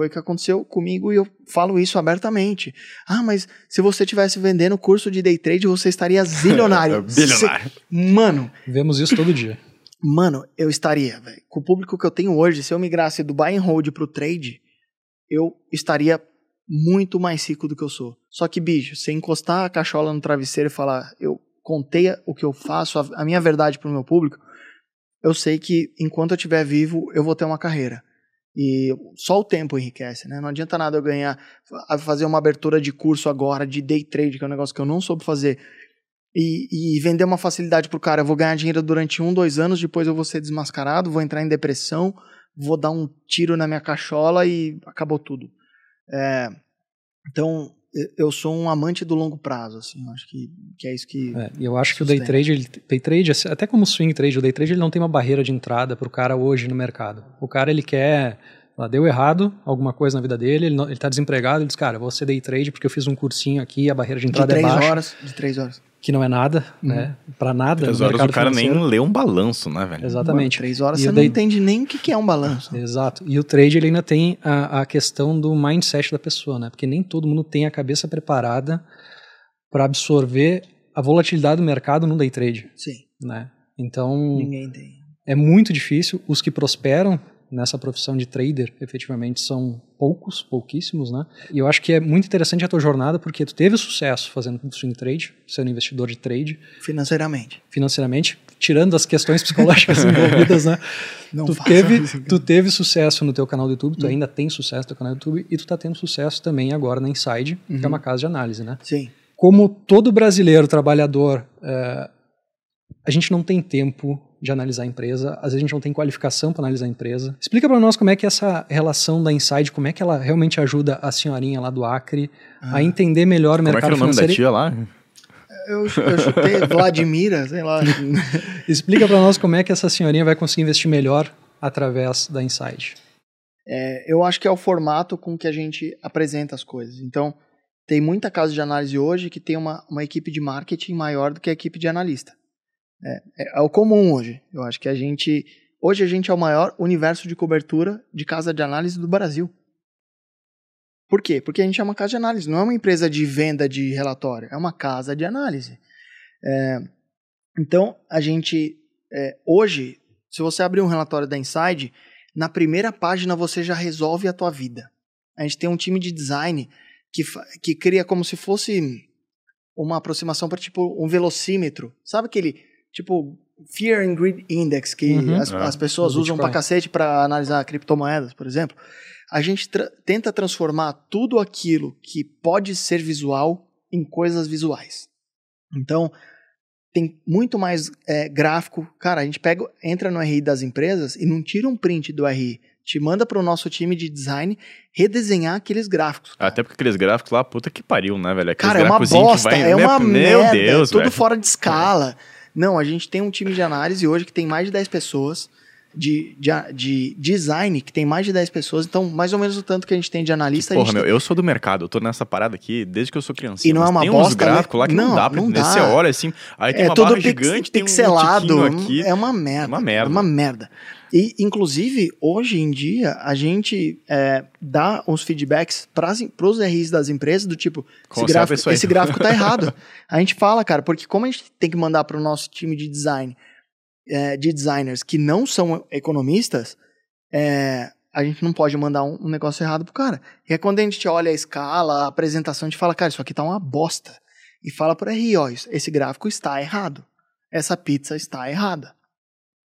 Foi o que aconteceu comigo e eu falo isso abertamente. Ah, mas se você tivesse vendendo curso de day trade, você estaria zilionário. Bilionário. Mano, Vemos isso todo dia. Mano, eu estaria, velho. Com o público que eu tenho hoje, se eu migrasse do buy and hold pro trade, eu estaria muito mais rico do que eu sou. Só que, bicho, você encostar a cachola no travesseiro e falar, eu contei o que eu faço, a, a minha verdade pro meu público, eu sei que enquanto eu estiver vivo, eu vou ter uma carreira. E só o tempo enriquece, né? Não adianta nada eu ganhar, fa- fazer uma abertura de curso agora, de day trade, que é um negócio que eu não soube fazer, e, e vender uma facilidade pro cara. Eu vou ganhar dinheiro durante um, dois anos, depois eu vou ser desmascarado, vou entrar em depressão, vou dar um tiro na minha cachola e acabou tudo. É, então, eu- sou um amante do longo prazo, assim, eu acho que, que é isso que... É, e eu acho que o day Sustenta. trade, ele, day trade, assim, até como swing trade, o day trade ele não tem uma barreira de entrada para o cara hoje no mercado. O cara ele quer, lá, deu errado alguma coisa na vida dele, ele, não, ele tá desempregado, ele diz, cara, eu vou ser day trade porque eu fiz um cursinho aqui, a barreira de De entrada é três baixa, horas, de três horas. Que não é nada, né? Para nada Três no horas o cara nem financeiro. lê um balanço, né, velho? Exatamente. Mano, três horas E você o não entende nem o que, que é um balanço. Exato. E o trade ele ainda tem a, a questão do mindset da pessoa, né? Porque nem todo mundo tem a cabeça preparada para absorver a volatilidade do mercado no day trade, Sim, né? Então ninguém tem. é muito difícil. Os que prosperam nessa profissão de trader, efetivamente, são poucos, pouquíssimos, né? E eu acho que é muito interessante a tua jornada porque tu teve sucesso fazendo swing trade, sendo investidor de trade, Financeiramente. financeiramente, tirando as questões psicológicas envolvidas, né? Não tu teve, isso. tu teve sucesso no teu canal do YouTube, tu Hum. ainda tem sucesso no teu canal do YouTube e tu tá tendo sucesso também agora na Inside, que é Uhum. uma casa de análise, né? Sim. Como todo brasileiro trabalhador, é, a gente não tem tempo de analisar a empresa, às vezes a gente não tem qualificação para analisar a empresa. Explica para nós como é que é essa relação da Inside, como é que ela realmente ajuda a senhorinha lá do Acre Ah. a entender melhor o Como é que mercado era o nome da financeiro. tia lá? Eu, eu chutei Vladimira, sei lá. Explica para nós como é que essa senhorinha vai conseguir investir melhor através da Inside. É, eu acho que é o formato com que a gente apresenta as coisas. Então, tem muita casa de análise hoje que tem uma, uma equipe de marketing maior do que a equipe de analista. É, é, é o comum hoje. Eu acho que a gente. Hoje a gente é o maior universo de cobertura de casa de análise do Brasil. Por quê? Porque a gente é uma casa de análise, não é uma empresa de venda de relatório, é uma casa de análise. É, então, a gente. é, hoje, se você abrir um relatório da Inside, na primeira página você já resolve a tua vida. A gente tem um time de design que, que cria como se fosse uma aproximação para tipo um velocímetro. Sabe aquele tipo Fear and Greed Index que Uhum. as, É. as pessoas usam Bitcoin. pra cacete para analisar criptomoedas, por exemplo? A gente tra- tenta transformar tudo aquilo que pode ser visual em coisas visuais. Então, tem muito mais é, gráfico. Cara, a gente pega, entra no RI das empresas e não tira um print do RI. Te manda para o nosso time de design redesenhar aqueles gráficos. cara. Até porque aqueles gráficos lá, puta que pariu, né, velho? Aqueles Cara, é uma bosta, vai- é uma Meu merda, Deus, é tudo velho. fora de escala. Não, a gente tem um time de análise hoje que tem mais de 10 pessoas, de, de, de design que tem mais de 10 pessoas, então mais ou menos o tanto que a gente tem de analista, Porra, meu, tem- eu sou do mercado, eu tô nessa parada aqui desde que eu sou criança. E não é uma tem uns bosta, gráficos né? lá que não, Não, dá pra entender. Você olha assim, aí tem é uma todo barra pix- gigante, tem pixelado, um aqui. é uma merda. uma merda. É uma merda. E, inclusive, hoje em dia, a gente é, dá uns feedbacks para os RIs das empresas do tipo, esse gráfico, esse gráfico tá errado. A gente fala, cara, porque como a gente tem que mandar para o nosso time de design, é, de designers que não são economistas, é, a gente não pode mandar um, um negócio errado pro cara. E é quando a gente olha a escala, a apresentação, a gente fala, cara, isso aqui tá uma bosta. E fala pro RI, ó, esse gráfico está errado. Essa pizza está errada.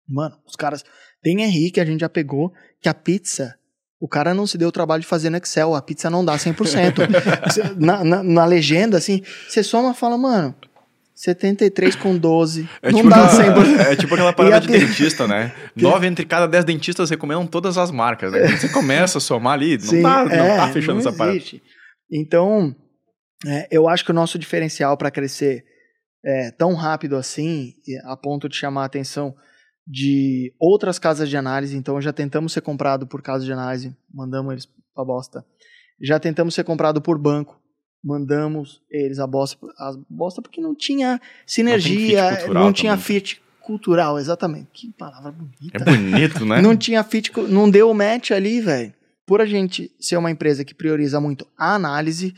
Mano, os caras. Tem RI que a gente já pegou que a pizza. O cara não se deu o trabalho de fazer no Excel, a pizza não dá 100%. Você- na, na, na legenda, assim, você soma e fala, mano, 73 com 12. É não tipo, dá aquela, 100%. é tipo aquela parada de dentista, né? Nove entre cada dez dentistas recomendam todas as marcas. Né? Quando você começa a somar ali, não, Sim, tá, não é, tá fechando não essa parada. Então, é, eu acho que o nosso diferencial para crescer é, tão rápido assim, a ponto de chamar a atenção de outras casas de análise, então já tentamos ser comprado por casas de análise, mandamos eles pra bosta. Já tentamos ser comprado por banco. Mandamos eles a bosta, a bosta porque não tinha sinergia, não, cultural tinha também. fit cultural, exatamente. Que palavra bonita. É bonito, né? Não tinha fit, não deu o match ali, velho. Por a gente ser uma empresa que prioriza muito a análise,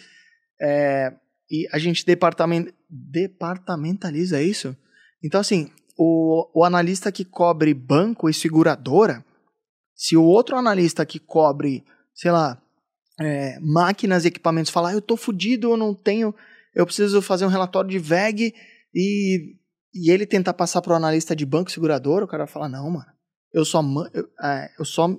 é, e a gente departamen- departamentaliza isso. Então, assim, o, o analista que cobre banco e seguradora, se o outro analista que cobre, sei lá, é, máquinas e equipamentos falar, "Ah, eu tô fudido, eu não tenho, eu preciso fazer um relatório de VEG e, e ele tentar passar pro analista de banco e seguradora, o cara vai falar, não, mano, eu só, man- eu, é, eu só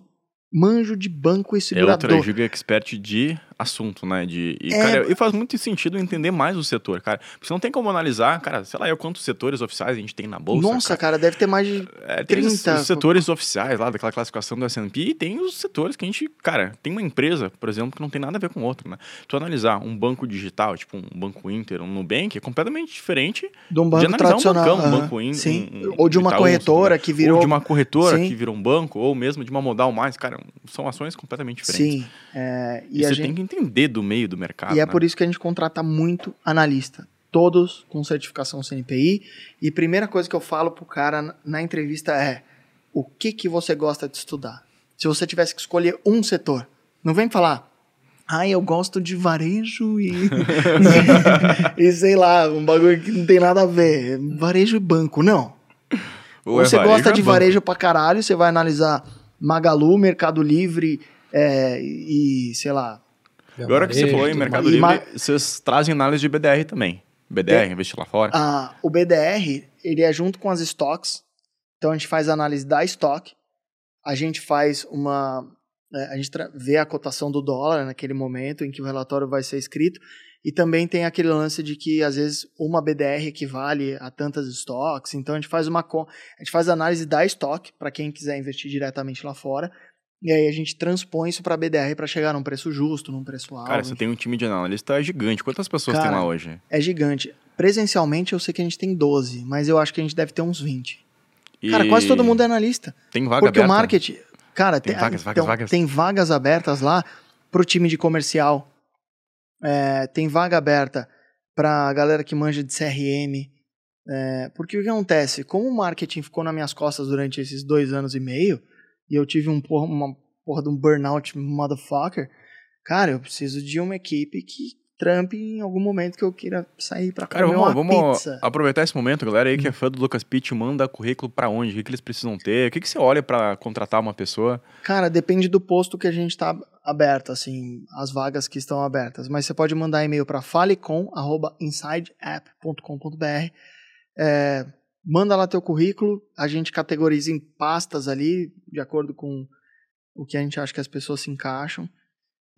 manjo de banco e É segurador. outra giga expert de assunto, né? De, e, É. cara, e faz muito sentido entender mais o setor, cara. Porque você não tem como analisar, cara, sei lá, eu quantos setores oficiais a gente tem na bolsa. Nossa, cara, deve ter mais de É, tem os- 30. os setores oficiais lá daquela classificação do S&P e tem os setores que a gente, cara, tem uma empresa, por exemplo, que não tem nada a ver com outra, né? Tu analisar um banco digital, tipo um banco Inter, um Nubank, é completamente diferente de um de banco analisar um tradicional. bancão, um aham, banco in, sim. um- um ou de uma Itaú, corretora que virou. ou de uma corretora Sim. que virou um banco, ou mesmo de uma modal mais, cara, são ações completamente diferentes. Sim. é, e E, você gente... tem que entender do meio do mercado, E é né? por isso que a gente contrata muito analista. Todos com certificação CNPI. E primeira coisa que eu falo pro cara na- entrevista é: o que, que você gosta de estudar? Se você tivesse que escolher um setor, não vem falar. Ah, eu gosto de varejo e. e sei lá, um bagulho que não tem nada a ver. Varejo e banco. Não. Ou é você varejo gosta é de varejo pra caralho, você vai analisar Magalu, Mercado Livre é, e, sei lá, Agora que você falou em Mercado Livre, vocês trazem análise de BDR também. BDR, investir lá fora. Ah, o BDR, ele é junto com as stocks. Então a gente faz a análise da stock. A gente faz uma. é, a gente vê a cotação do dólar naquele momento em que o relatório vai ser escrito. E também tem aquele lance de que às vezes uma BDR equivale a tantas stocks. Então a gente faz uma a gente faz análise da stock para quem quiser investir diretamente lá fora. E aí a gente transpõe isso para BDR para chegar num preço justo, num preço alto. Cara, você tem um time de analista gigante. Quantas pessoas Cara, tem lá hoje? É gigante. Presencialmente eu sei que a gente tem 12, mas eu acho que a gente deve ter uns 20. Cara, E quase todo mundo é analista. Tem vaga porque aberta? o marketing. Cara, Tem tem, vagas, vagas, então, vagas. tem vagas abertas lá pro time de comercial. É, tem vaga aberta pra galera que manja de CRM. É, porque o que acontece? Como o marketing ficou nas minhas costas durante esses dois anos e meio, e eu tive um porra, uma porra de um burnout motherfucker, cara, eu preciso de uma equipe que trampe em algum momento que eu queira sair pra Cara, comer vamos, uma vamos pizza. aproveitar esse momento, galera aí que é fã do Lucas Pitt, manda currículo pra onde? O que, que eles precisam ter? O que, que você olha pra contratar uma pessoa? Cara, depende do posto que a gente está aberto, assim, as vagas que estão abertas. Mas você pode mandar e-mail para falecom@insideapp.com.br. É, manda lá teu currículo, a gente categoriza em pastas ali, de acordo com o que a gente acha que as pessoas se encaixam.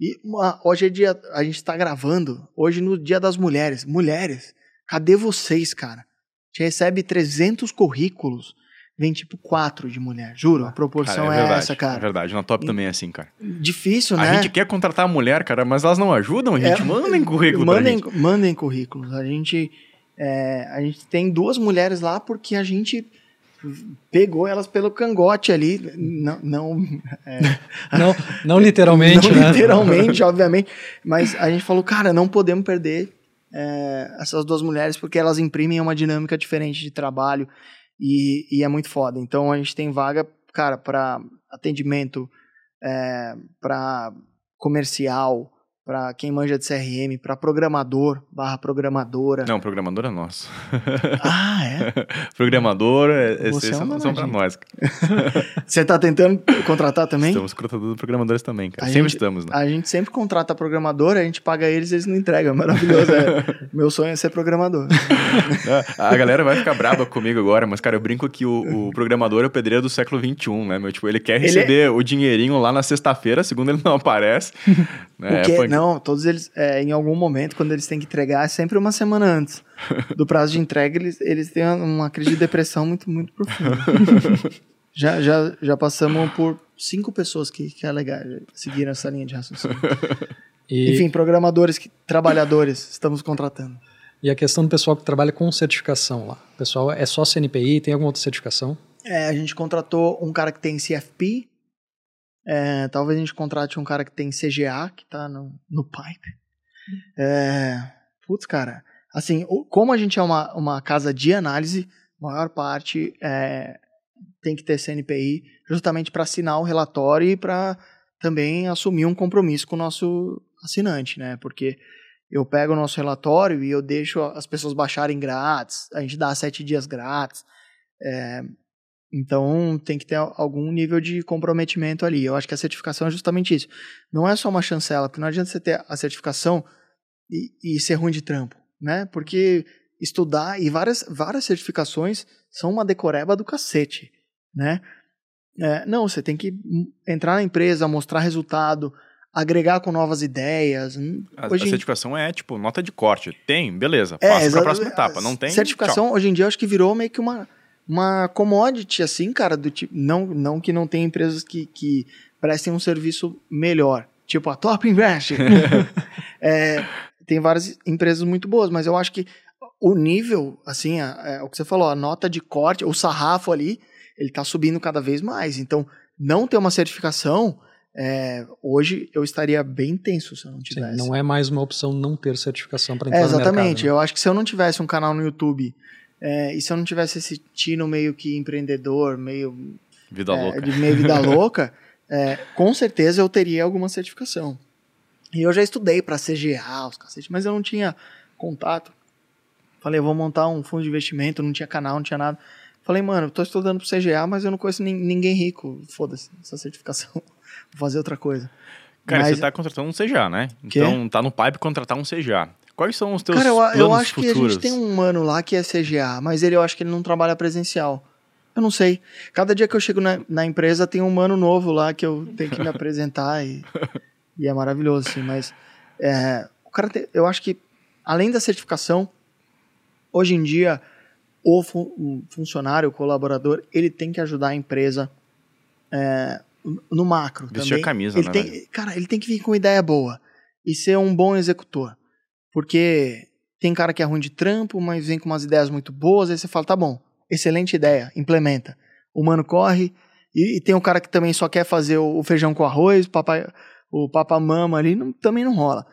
E uma- hoje é dia, a gente está gravando, hoje no Dia das Mulheres. Mulheres, cadê vocês, cara? A gente recebe 300 currículos, vem tipo quatro de mulher, juro, a proporção Cara, é, verdade, essa, cara. É verdade, na top também é assim, cara. Difícil, A né? gente quer contratar a mulher, cara, mas elas não ajudam, a gente. É, mandem currículo pra mandem, gente. mandem currículos. A gente, é, a gente tem duas mulheres lá porque a gente pegou elas pelo cangote ali. Não, não, Não, não literalmente, não né? literalmente, obviamente. Mas a gente falou, cara, não podemos perder é, essas duas mulheres porque elas imprimem uma dinâmica diferente de trabalho e, e é muito foda. Então a gente tem vaga, cara, para atendimento, é, para comercial, para quem manja de CRM, para programador barra programadora. Não, programador é nosso. Ah, é? programador, é- Você é um são, danadinho. nós. Você tá tentando contratar também? Estamos contratando programadores também, cara. A Sempre gente- estamos, né? A gente sempre contrata programador, a gente paga eles, eles não entregam. É maravilhoso. é. Meu sonho é ser programador. Ah, A galera vai ficar braba comigo agora, mas, cara, eu brinco que o, o programador é o pedreiro do século XXI, né? Meu, tipo, ele quer Ele é- receber o dinheirinho lá na sexta-feira, segundo ele não aparece. Né? Porque, não, todos eles, é, em algum momento, quando eles têm que entregar, é sempre uma semana antes do prazo de entrega, eles, eles têm uma crise de depressão muito, muito profunda. já, já, já passamos por cinco pessoas que, que é legal, seguiram essa linha de raciocínio. E, Enfim, programadores, que, trabalhadores, estamos contratando. e a questão do pessoal que trabalha com certificação lá. O pessoal é só CNPI, tem alguma outra certificação? É, a gente contratou um cara que tem CFP, É, talvez a gente contrate um cara que tem CGA, que tá no, no pipe. É, putz, cara, assim, como a gente é uma, uma casa de análise, maior parte é, tem que ter CNPI justamente para assinar o relatório e para também assumir um compromisso com o nosso assinante, né? Porque eu pego o nosso relatório e eu deixo as pessoas baixarem grátis, a gente dá sete dias grátis. É, então tem que ter algum nível de comprometimento ali. Eu acho que a certificação é justamente isso. Não é só uma chancela, porque não adianta você ter a certificação e, e ser ruim de trampo, né? Porque estudar e várias, várias certificações são uma decoreba do cacete, né? É, não, você tem que entrar na empresa, mostrar resultado, agregar com novas ideias. Hum, a, hoje, a certificação é tipo nota de corte. Tem, beleza. É, passa para a próxima etapa. Não tem. Certificação tchau. hoje em dia eu acho que virou meio que uma, uma commodity, assim, cara, do tipo. Não, não que não tem empresas que, que prestem um serviço melhor. Tipo a Top Invest. é, tem várias empresas muito boas, mas eu acho que o nível, assim, é, é, o que você falou, a nota de corte, o sarrafo ali, ele está subindo cada vez mais. Então, não ter uma certificação, é, hoje eu estaria bem tenso se eu não tivesse. Sim, não é mais uma opção não ter certificação para entrar é, exatamente. mercado. Né? Eu acho que se eu não tivesse um canal no YouTube é, e se eu não tivesse esse tino meio que empreendedor, meio vida é, louca, de meio vida louca, é, com certeza eu teria alguma certificação. E eu já estudei para CGA, os cacete, mas eu não tinha contato. Falei, eu vou montar um fundo de investimento, não tinha canal, não tinha nada. Falei, mano, eu tô estudando pro CGA, mas eu não conheço ninguém rico. Foda-se, essa certificação. Vou fazer outra coisa. Cara, mas... você tá contratando um CGA, né? Que? Então tá no pipe contratar um CGA. Quais são os teus Cara, eu, planos eu acho futuros? que a gente tem um mano lá que é CGA, mas ele eu acho que ele não trabalha presencial. Eu não sei. Cada dia que eu chego na, na empresa tem um mano novo lá que eu tenho que me apresentar e, e é maravilhoso, assim. Mas é, o cara tem, eu acho que além da certificação, hoje em dia o, fu o funcionário, o colaborador, ele tem que ajudar a empresa é, no macro Vestir também. a camisa, ele né? tem, cara, ele tem que vir com uma ideia boa e ser um bom executor. Porque tem cara que é ruim de trampo, mas vem com umas ideias muito boas, aí você fala, tá bom, excelente ideia, implementa. O mano corre, e, e tem um cara que também só quer fazer o, o feijão com arroz, o papai, o papamama ali, não, também não rola.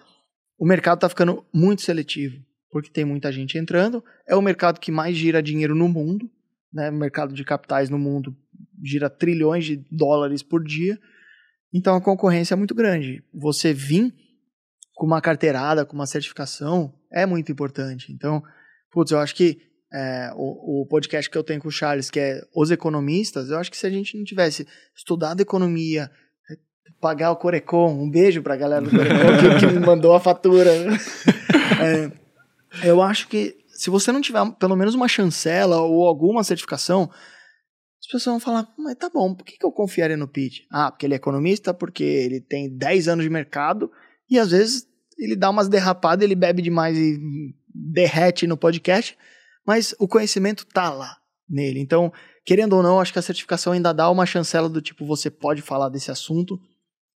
O mercado tá ficando muito seletivo porque tem muita gente entrando. É o mercado que mais gira dinheiro no mundo, né? O mercado de capitais no mundo gira trilhões de dólares por dia. Então a concorrência é muito grande. Você vir com uma carteirada, com uma certificação, é muito importante. Então, putz, eu acho que é, o, o, podcast que eu tenho com o Charles, que é Os Economistas, eu acho que se a gente não tivesse estudado economia, pagar o Corecon, um beijo pra galera do Corecon que, que me mandou a fatura. é, eu acho que se você não tiver pelo menos uma chancela ou alguma certificação, as pessoas vão falar, mas tá bom, por que, que eu confiaria no Pete? Ah, porque ele é economista, porque ele tem 10 anos de mercado e às vezes ele dá umas derrapadas, ele bebe demais e derrete no podcast, mas o conhecimento tá lá nele. Então, querendo ou não, acho que a certificação ainda dá uma chancela do tipo, você pode falar desse assunto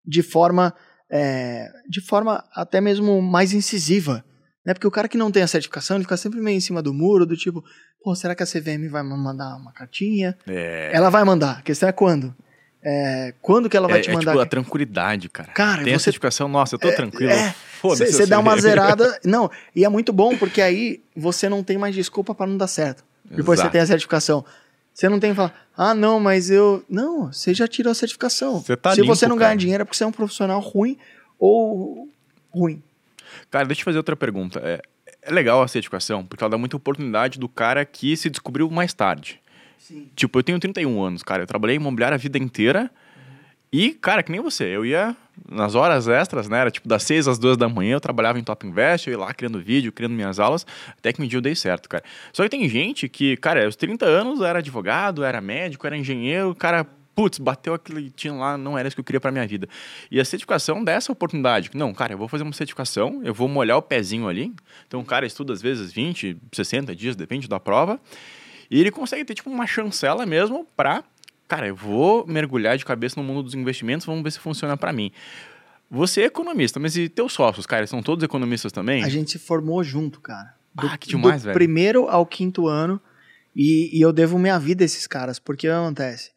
de forma, é, de forma até mesmo mais incisiva. Né? Porque o cara que não tem a certificação, ele fica sempre meio em cima do muro, do tipo, pô, será que a CVM vai mandar uma cartinha? É. Ela vai mandar, a questão é quando. É, quando que ela vai é, te é mandar? tipo a tranquilidade, cara. Cara, Tem você- certificação, nossa, eu tô É, tranquilo. é. Você a dá uma zerada. Não, e é muito bom porque aí você não tem mais desculpa para não dar certo. Depois você Exato. tem a certificação. Você não tem que falar, ah, não, mas eu. Não, você já tirou a certificação. Você tá Se limpo, você não cara. ganha dinheiro é porque você é um profissional ruim ou ruim. Cara, deixa eu fazer outra pergunta. É, é legal a certificação, porque ela dá muita oportunidade do cara que se descobriu mais tarde. Sim. Tipo, eu tenho 31 anos, cara. Eu trabalhei em imobiliária a vida inteira. E, cara, que nem você, eu ia nas horas extras, né? Era tipo das 6 às 2 da manhã, eu trabalhava em Top Invest, eu ia lá criando vídeo, criando minhas aulas, até que um dia eu dei certo, cara. Só que tem gente que, cara, aos 30 anos era advogado, era médico, era engenheiro, cara, putz, bateu aquilo que tinha lá, não era isso que eu queria pra minha vida. E a certificação dá essa oportunidade. Não, cara, eu vou fazer uma certificação, eu vou molhar o pezinho ali. Então o cara estuda às vezes 20, 60 dias, depende da prova. E ele consegue ter, tipo, uma chancela mesmo pra cara, eu vou mergulhar de cabeça no mundo dos investimentos, vamos ver se funciona para mim. Você é economista, mas e teus sócios, cara, são todos economistas também? A gente se formou junto, cara. Do, Ah, que demais, do velho. primeiro ao quinto ano. E, e eu devo minha vida a esses caras, porque o que acontece?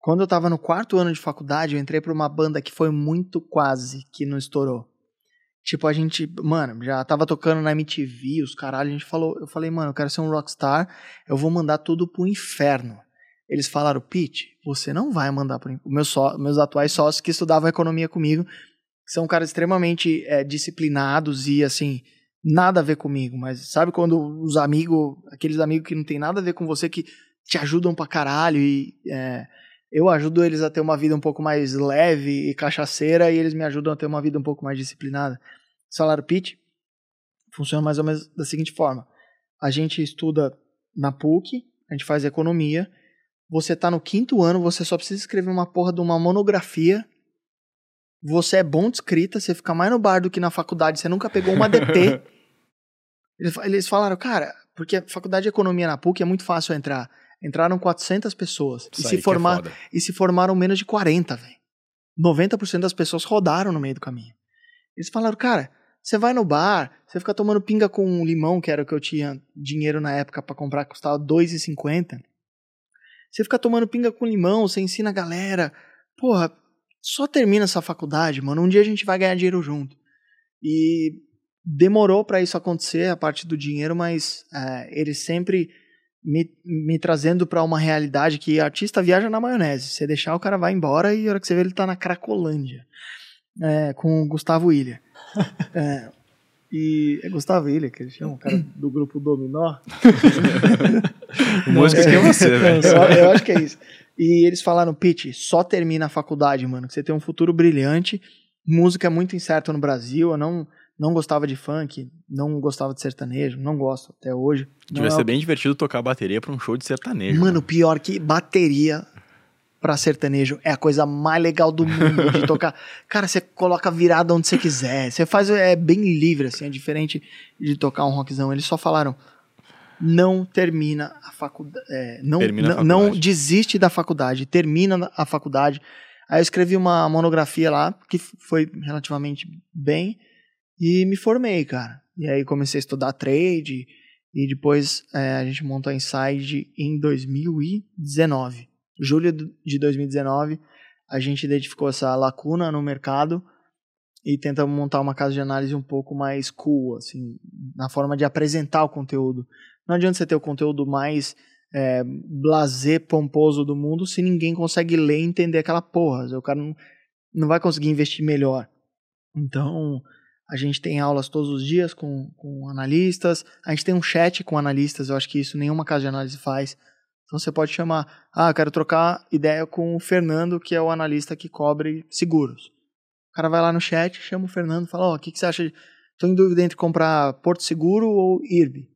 Quando eu tava no quarto ano de faculdade, eu entrei pra uma banda que foi muito quase que não estourou. Tipo, a gente, mano, já tava tocando na MTV, os caralho, a gente falou, eu falei, mano, eu quero ser um rockstar, eu vou mandar tudo pro inferno. Eles falaram, Pete, você não vai mandar pro inferno. Meus, só, meus atuais sócios que estudavam economia comigo são caras extremamente é, disciplinados e, assim, nada a ver comigo, mas sabe quando os amigos, aqueles amigos que não tem nada a ver com você, que te ajudam pra caralho e é, eu ajudo eles a ter uma vida um pouco mais leve e cachaceira e eles me ajudam a ter uma vida um pouco mais disciplinada. Salário pitch funciona mais ou menos da seguinte forma: a gente estuda na PUC, a gente faz economia, você tá no quinto ano, você só precisa escrever uma porra de uma monografia. Você é bom de escrita, você fica mais no bar do que na faculdade, você nunca pegou uma DP. Eles falaram, cara, porque a faculdade de economia na PUC é muito fácil entrar. Entraram 400 pessoas. Isso e se, é formar, foda. e se formaram menos de 40, velho. 90% das pessoas rodaram no meio do caminho. Eles falaram, cara, você vai no bar, você fica tomando pinga com limão, que era o que eu tinha dinheiro na época pra comprar, custava R$ 2,50. Você fica tomando pinga com limão, você ensina a galera. Porra, só termina essa faculdade, mano. Um dia a gente vai ganhar dinheiro junto. E demorou pra isso acontecer, a parte do dinheiro, mas é, eles sempre me, me trazendo pra uma realidade que artista viaja na maionese. Você deixar, o cara vai embora e a hora que você vê ele tá na Cracolândia. É, com o Gustavo Ilha. É, e é Gustavo Ilha que eles chamam, o cara do grupo Dominó. O músico que é você, velho. Eu, eu acho que é isso. E eles falaram, Pete, só termina a faculdade, mano, que você tem um futuro brilhante. Música é muito incerta no Brasil. Eu não, não gostava de funk, não gostava de sertanejo, não gosto até hoje. Não Devia é ser o- bem divertido tocar bateria pra um show de sertanejo. Mano, pior que bateria pra sertanejo é a coisa mais legal do mundo de tocar. Cara, você coloca virada onde você quiser. Você faz, é bem livre, assim, é diferente de tocar um rockzão. Eles só falaram, não termina a faculdade. não, Termina não, não faculdade. desiste da faculdade, termina a faculdade. Aí eu escrevi uma monografia lá, que foi relativamente bem, e me formei, cara. E aí comecei a estudar trade, e depois é, a gente montou a Inside em 2019. Julho de 2019, a gente identificou essa lacuna no mercado e tentamos montar uma casa de análise um pouco mais cool, assim, na forma de apresentar o conteúdo. Não adianta você ter o conteúdo mais é, blazer, pomposo do mundo se ninguém consegue ler e entender aquela porra. O cara não, não vai conseguir investir melhor. Então, a gente tem aulas todos os dias com, com analistas, a gente tem um chat com analistas, eu acho que isso nenhuma casa de análise faz. Então você pode chamar, ah, eu quero trocar ideia com o Fernando, que é o analista que cobre seguros. O cara vai lá no chat, chama o Fernando, fala, ó, o que, que você acha? Tô em dúvida entre comprar Porto Seguro ou IRB.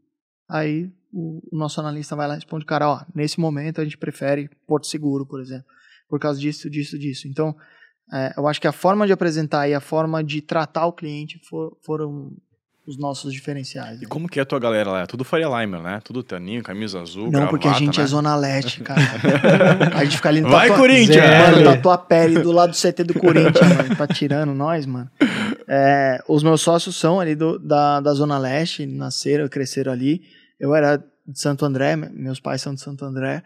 Aí o, o nosso analista vai lá e responde, cara, ó, nesse momento a gente prefere Porto Seguro, por exemplo, por causa disso, disso, disso. Então, é, eu acho que a forma de apresentar e a forma de tratar o cliente for- foram os nossos diferenciais. E né? como que é a tua galera lá? É tudo Faria Limer, né? Tudo terninho, camisa azul, Não, porque a gravata, gente né? é Zona Leste, cara. a gente fica ali no Vai, tatua- Corinthians! Mano, Zé. tatua a pele do lado do CT do Corinthians, mano. Tá tirando nós, mano. É, os meus sócios são ali do- da, da Zona Leste, nasceram, cresceram ali. Eu era de Santo André, me- meus pais são de Santo André.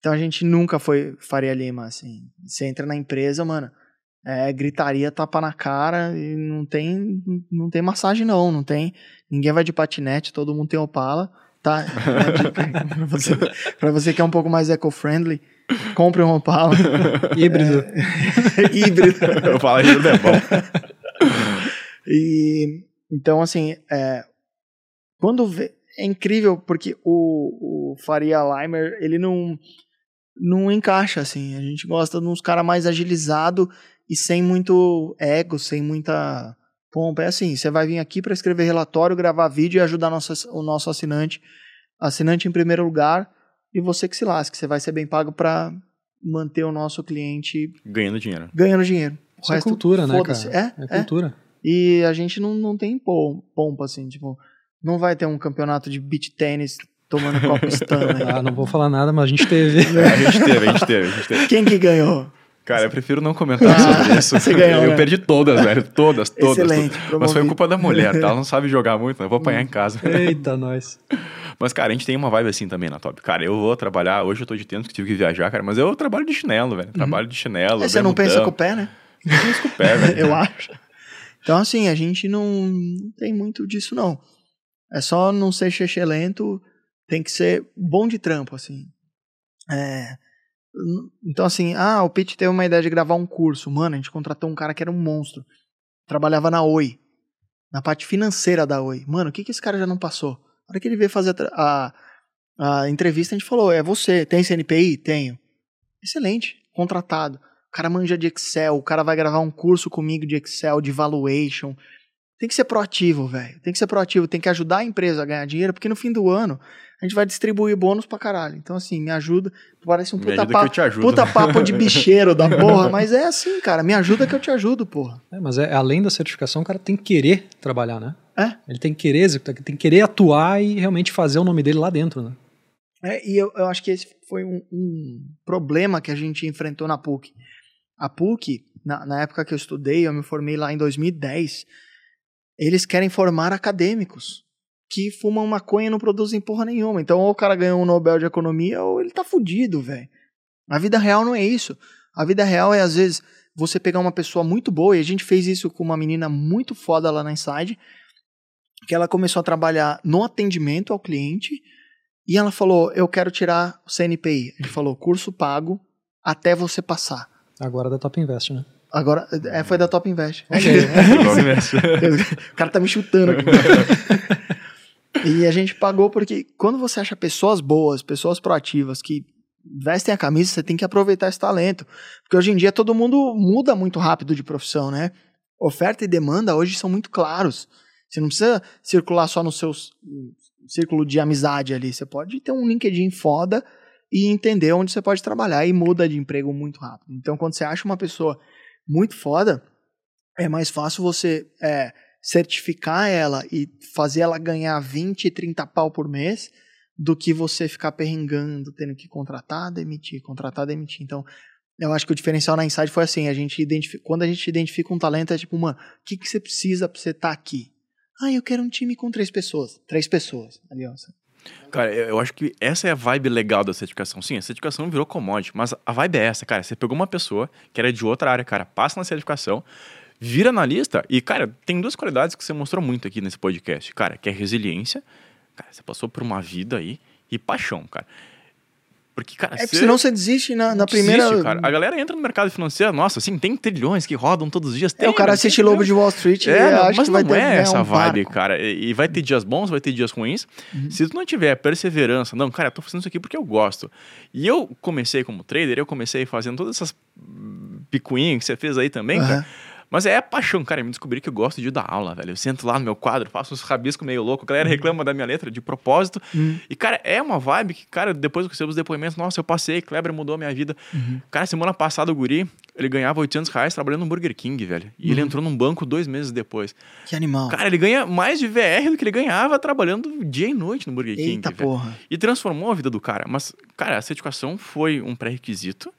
Então a gente nunca foi Faria Lima, assim. Você entra na empresa, mano, é gritaria, tapa na cara e não tem, não tem massagem não, não tem. Ninguém vai de patinete, todo mundo tem Opala, tá? pra, você, pra você que é um pouco mais eco-friendly, compre um Opala Híbrido. híbrido. Eu falo isso é bom. E então, assim, é, quando vê, é incrível porque o, o Faria Limer ele não não encaixa assim. A gente gosta de uns caras mais agilizado e sem muito ego, sem muita pompa. É assim, você vai vir aqui para escrever relatório, gravar vídeo e ajudar nosso, o nosso assinante, assinante em primeiro lugar e você que se lasque. Você vai ser bem pago para manter o nosso cliente Ganhando dinheiro. ganhando dinheiro. O Isso é resto, cultura, né, cara? É, É é. cultura. E a gente não, não tem pom- pompa, assim, tipo, não vai ter um campeonato de beach tênis tomando copo Stanley. Ah, não vou falar nada, mas a gente teve. A gente teve, a gente teve, a gente teve. Quem que ganhou? Cara, eu prefiro não comentar Ah, sobre isso. você ganhou, eu né? perdi todas, velho. Todas, todas. Excelente, todas. Mas foi culpa da mulher, tá? Ela não sabe jogar muito, né? Eu vou apanhar em casa. Eita, nós. Mas, cara, a gente tem uma vibe assim também na Top. Cara, eu vou trabalhar, hoje eu tô de tênis que tive que viajar, cara, mas eu trabalho de chinelo, velho. Trabalho de chinelo. É, você não pensa com o pé, né? Não pensa com o pé, velho. eu acho. Então, assim, a gente não, tem muito disso, não. É só não ser xexê lento, tem que ser bom de trampo, assim. É, então, assim, ah, o Pete teve uma ideia de gravar um curso. Mano, a gente contratou um cara que era um monstro. Trabalhava na Oi, na parte financeira da Oi. Mano, o que, que esse cara já não passou? Na hora que ele veio fazer a, a, a entrevista, a gente falou: é você, tem CNPI? Tenho. Excelente, contratado. O cara manja de Excel, o cara vai gravar um curso comigo de Excel, de valuation. Tem que ser proativo, velho. Tem que ser proativo, tem que ajudar a empresa a ganhar dinheiro, porque no fim do ano a gente vai distribuir bônus pra caralho. Então, assim, me ajuda. Parece um puta, papo, puta papo de bicheiro da porra, mas é assim, cara. Me ajuda que eu te ajudo, porra. É, mas é, além da certificação, o cara tem que querer trabalhar, né? É. Ele tem que querer executar, tem que querer atuar e realmente fazer o nome dele lá dentro, né? É, e eu, eu acho que esse foi um, um, problema que a gente enfrentou na PUC. A PUC, na, na época que eu estudei, eu me formei lá em 2010, eles querem formar acadêmicos que fumam maconha e não produzem porra nenhuma. Então, ou o cara ganhou um Nobel de Economia, ou ele tá fudido, velho. A vida real não é isso. A vida real é, às vezes, você pegar uma pessoa muito boa, e a gente fez isso com uma menina muito foda lá na Inside, que ela começou a trabalhar no atendimento ao cliente, e ela falou, eu quero tirar o CNPI. A gente falou, curso pago até você passar. Agora da Top Invest, né? Agora, é, foi da Top Invest. Okay. o cara tá me chutando aqui. E a gente pagou porque quando você acha pessoas boas, pessoas proativas que vestem a camisa, você tem que aproveitar esse talento. Porque hoje em dia todo mundo muda muito rápido de profissão, né? Oferta e demanda hoje são muito claros. Você não precisa circular só no seu círculo de amizade ali. Você pode ter um LinkedIn foda e entender onde você pode trabalhar e muda de emprego muito rápido. Então, quando você acha uma pessoa muito foda, é mais fácil você é, certificar ela e fazer ela ganhar 20, 30 pau por mês do que você ficar perrengando, tendo que contratar, demitir, contratar, demitir. Então, eu acho que o diferencial na Inside foi assim, a gente identifica, quando a gente identifica um talento, é tipo, mano, o que, que você precisa pra você estar tá aqui? Ah, eu quero um time com três pessoas. Três pessoas, aliança. Cara, eu acho que essa é a vibe legal da certificação. Sim, a certificação virou commodity, mas a vibe é essa, cara. Você pegou uma pessoa que era de outra área, cara, passa na certificação, vira analista e, cara, tem duas qualidades que você mostrou muito aqui nesse podcast, cara, que é resiliência, cara, você passou por uma vida aí e paixão, cara. Porque, cara, é que senão você desiste na, na desiste, primeira. cara. A galera entra no mercado financeiro, nossa, assim, tem trilhões que rodam todos os dias. Tem, é, o cara assiste Lobo de Wall Street é, e acha mas que vai não ter é essa um vibe, barco. cara. E, e vai ter dias bons, vai ter dias ruins. Uhum. Se tu não tiver perseverança, não, cara, eu tô fazendo isso aqui porque eu gosto. E eu comecei como trader, eu comecei fazendo todas essas picuinhas que você fez aí também, uhum. cara. Mas é a paixão, cara. Eu me descobri que eu gosto de dar aula, velho. Eu sento lá no meu quadro, faço uns rabiscos meio louco. A galera reclama da minha letra de propósito. Uhum. E, cara, é uma vibe que, cara, depois que eu recebo os depoimentos, nossa, eu passei, Kleber mudou a minha vida. Uhum. Cara, semana passada o guri, ele ganhava 800 reais trabalhando no Burger King, velho. E ele entrou num banco dois meses depois. Que animal. Cara, ele ganha mais de VR do que ele ganhava trabalhando dia e noite no Burger King. Eita porra. Velho. E transformou a vida do cara. Mas, cara, essa educação foi um pré-requisito.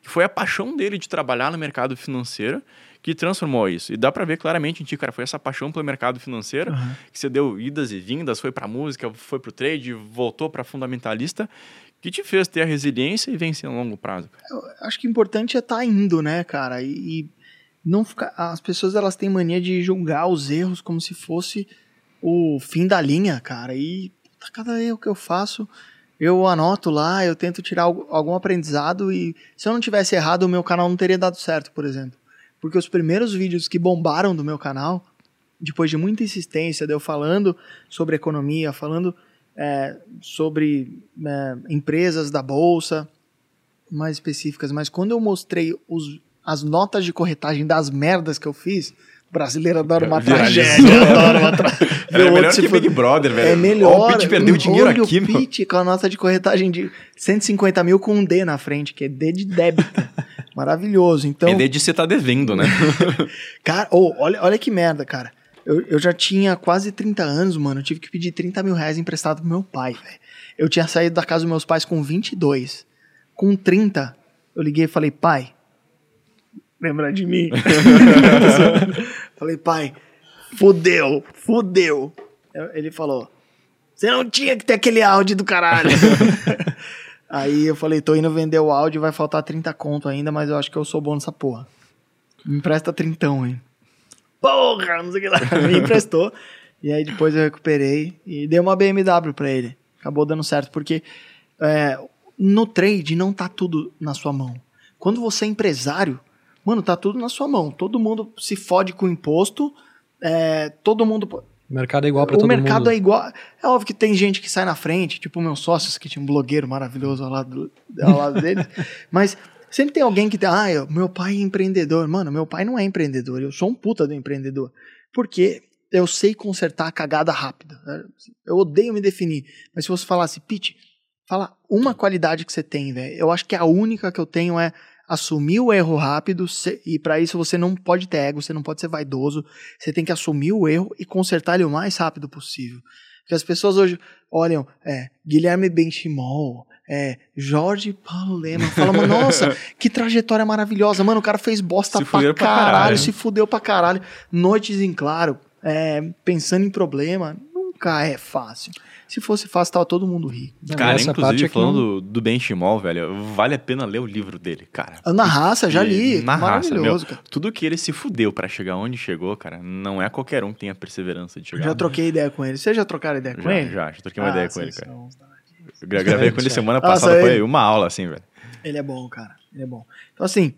Que foi a paixão dele de trabalhar no mercado financeiro que transformou isso. E dá para ver claramente em ti, cara, foi essa paixão pelo mercado financeiro, uhum. que você deu idas e vindas, foi para música, foi para o trade, voltou para fundamentalista, que te fez ter a resiliência e vencer no longo prazo. Eu acho que o importante é estar tá indo, né, cara? E, e, não ficar. As pessoas elas têm mania de julgar os erros como se fosse o fim da linha, cara. E cada erro que eu faço, eu anoto lá, eu tento tirar algum aprendizado e se eu não tivesse errado, o meu canal não teria dado certo, por exemplo. Porque os primeiros vídeos que bombaram do meu canal, depois de muita insistência, de eu falando sobre economia, falando é, sobre é, empresas da bolsa mais específicas, mas quando eu mostrei os, as notas de corretagem das merdas que eu fiz, brasileiro adora uma tragédia, adora uma tragédia. É melhor que Big Brother, velho. É melhor. o Pete perdeu dinheiro aqui, o Pete com a nota de corretagem de 150 mil com um D na frente, que é D de débito. Maravilhoso. Então, é D de você tá devendo, né? cara, oh, olha, olha que merda, cara. Eu, eu já tinha quase 30 anos, mano. Eu tive que pedir 30 mil reais emprestado pro meu pai, velho. Eu tinha saído da casa dos meus pais com 22. Com 30, eu liguei e falei, pai, lembra de mim? falei, pai, fudeu, fudeu. Ele falou, Você não tinha que ter aquele áudio do caralho. Aí eu falei, tô indo vender o áudio, vai faltar 30 conto ainda, mas eu acho que eu sou bom nessa porra. Me empresta trintão, hein? Porra, não sei o que lá. Me emprestou. E aí depois eu recuperei e dei uma BMW pra ele. Acabou dando certo, porque é, no trade não tá tudo na sua mão. Quando você é empresário, mano, tá tudo na sua mão. Todo mundo se fode com imposto, é, todo mundo... O mercado é igual pra todo O mercado mundo. é igual. É óbvio que tem gente que sai na frente, tipo meus sócios, que tinha um blogueiro maravilhoso ao lado, ao lado deles. Mas sempre tem alguém que tem. Ah, eu- meu pai é empreendedor. Mano, meu pai não é empreendedor. Eu sou um puta do empreendedor. Porque eu sei consertar a cagada rápida. Eu odeio me definir. Mas se você falasse, Pete, fala uma qualidade que você tem, velho. Eu acho que a única que eu tenho é assumir o erro rápido e para isso você não pode ter ego, você não pode ser vaidoso, você tem que assumir o erro e consertar ele o mais rápido possível. Porque as pessoas hoje olham, é, Guilherme Benchimol, é, Jorge Paulo Lema, falam, "Mano, nossa, que trajetória maravilhosa, mano, o cara fez bosta Se pra fuderam pra caralho, caralho. se fudeu pra caralho, noites em claro, é, pensando em problema, nunca é fácil. Se fosse fácil, tava todo mundo rico. Não, Cara, essa inclusive, é falando do, do Benchimol, velho, vale a pena ler o livro dele, cara. Na raça, já li, Na raça, meu. maravilhoso, cara. Tudo que ele se fudeu pra chegar onde chegou, cara, não é qualquer um que tem a perseverança de chegar. Já troquei ideia com ele. Vocês já trocaram ideia com já, ele? já, já troquei uma Ah, ideia com ele, cara. são- Eu gra- gravei com ele semana Nossa, passada, foi ele- uma aula, assim, velho. Ele é bom, cara. Ele é bom. Então, assim,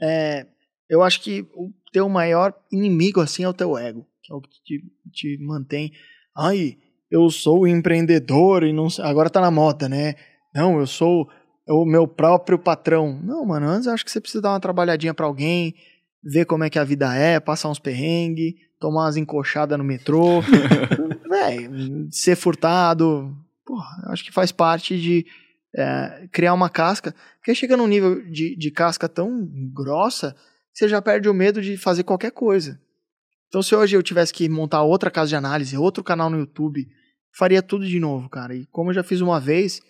é, eu acho que o teu maior inimigo, assim, é o teu ego. Que é o que te, te mantém. Ai, eu sou empreendedor e não sei- Agora tá na moda, né? Não, eu sou o meu próprio patrão. Não, mano, antes eu acho que você precisa dar uma trabalhadinha pra alguém, ver como é que a vida é, passar uns perrengues, tomar umas encoxadas no metrô. Véi, ser furtado. Porra, acho que faz parte de é, criar uma casca. Porque chega num nível de, de casca tão grossa que você já perde o medo de fazer qualquer coisa. Então, se hoje eu tivesse que montar outra casa de análise, outro canal no YouTube, faria tudo de novo, cara. E como eu já fiz uma vez,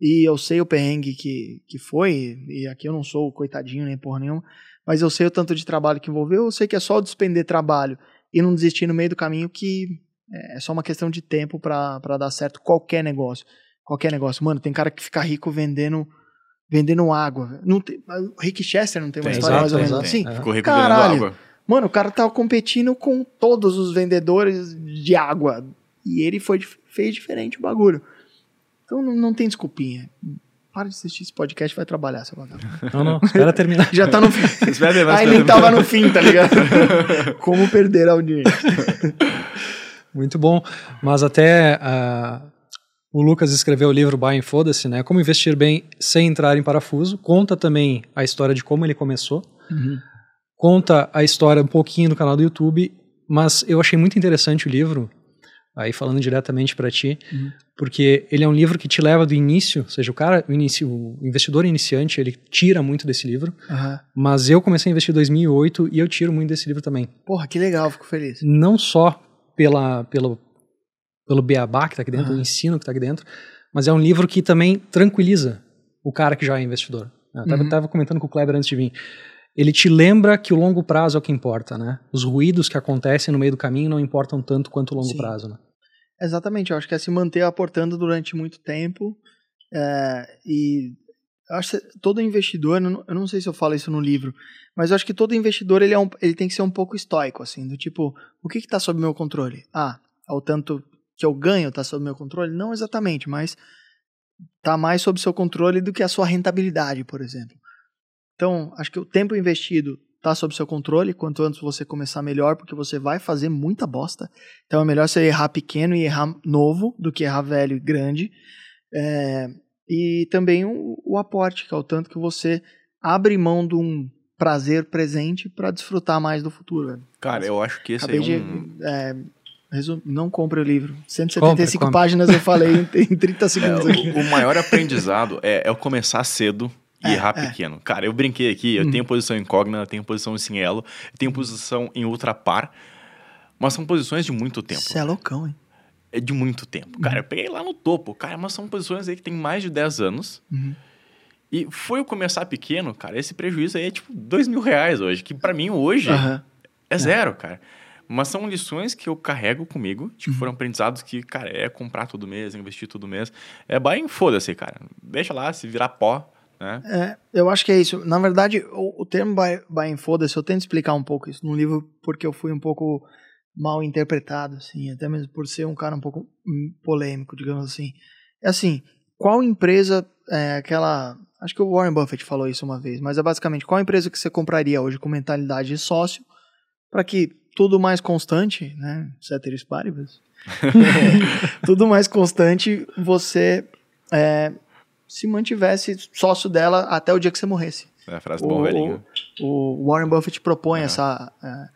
e eu sei o perrengue que, que foi, e aqui eu não sou coitadinho nem porra nenhuma, mas eu sei o tanto de trabalho que envolveu, eu sei que é só despender trabalho e não desistir no meio do caminho que é só uma questão de tempo pra pra dar certo qualquer negócio. Qualquer negócio. Mano, tem cara que fica rico vendendo vendendo água. Não tem, o Rick Chester não tem uma Tem, história mais ou exato, menos exato. assim? É. Ficou rico Caralho. vendendo água. Mano, o cara tava competindo com todos os vendedores de água. E ele foi, fez diferente o bagulho. Então não, não tem desculpinha. Para de assistir esse podcast e vai trabalhar, seu vagabundo. Não, não, espera terminar. Já tá no fim. Espera aí, nem tava no fim, tá ligado? Como perder a audiência. Muito bom. Mas até ah, o Lucas escreveu o livro Buy and Foda-se, né? Como investir bem sem entrar em parafuso. Conta também a história de como ele começou. Conta a história um pouquinho do canal do YouTube. Mas eu achei muito interessante o livro, aí falando diretamente para ti, Uhum. porque ele é um livro que te leva do início, ou seja, o cara, o, inicio, o investidor iniciante, ele tira muito desse livro. Aham. Mas eu comecei a investir em 2008 e eu tiro muito desse livro também. Porra, que legal, fico feliz. Não só pela, pelo, pelo beabá que está aqui dentro, Aham. o ensino que está aqui dentro, mas é um livro que também tranquiliza o cara que já é investidor. Eu Uhum. estava comentando com o Kleber antes de vir. Ele te lembra que o longo prazo é o que importa, né? Os ruídos que acontecem no meio do caminho não importam tanto quanto o longo Sim. prazo, né? Exatamente, eu acho que é se manter aportando durante muito tempo. é, e eu acho que todo investidor, eu não, sei se eu falo isso no livro, mas eu acho que todo investidor ele, é um- ele tem que ser um pouco estoico, assim, do tipo, o que está sob meu controle? Ah, é o tanto que eu ganho está sob meu controle? Não exatamente, mas está mais sob seu controle do que a sua rentabilidade, por exemplo. Então, acho que o tempo investido está sob seu controle. Quanto antes você começar, melhor, porque você vai fazer muita bosta. Então é melhor você errar pequeno e errar novo do que errar velho e grande. É, e também o, o aporte, que é o tanto que você abre mão de um prazer presente para desfrutar mais do futuro. velho. Cara, eu acho que esse Acabei é de. um... é, resu- não compre o livro. 175 Compre, compre. páginas eu falei em, em 30 É, segundos aqui. o, o maior aprendizado é, é o começar cedo e É, errar é. pequeno. Cara, eu brinquei aqui, eu Uhum. tenho posição incógnita, tenho posição em eu tenho posição em ultrapar, mas são posições de muito tempo. Você é loucão, hein? É de muito tempo. Cara, eu peguei lá no topo, cara, mas são posições aí que tem mais de 10 anos. Uhum. E foi eu começar pequeno, cara, esse prejuízo aí é tipo dois mil reais hoje, que pra mim hoje Aham. é zero, cara. Mas são lições que eu carrego comigo, tipo, foram aprendizados que, cara, é comprar todo mês, investir todo mês. É bem foda-se, cara. Deixa lá, se virar pó, né? É, eu acho que é isso. Na verdade, o, o termo buy, buy and foda-se, eu tento explicar um pouco isso no livro, porque eu fui um pouco mal interpretado, assim, até mesmo por ser um cara um pouco hum, polêmico, digamos assim. É assim, qual empresa, é, aquela, acho que o Warren Buffett falou isso uma vez, mas é basicamente, qual empresa que você compraria hoje com mentalidade de sócio, para que tudo mais constante, né, ceteris paribus, tudo mais constante, você é, se mantivesse sócio dela até o dia que você morresse. É a frase do bom velhinho. O Warren Buffett propõe Uhum. essa, é,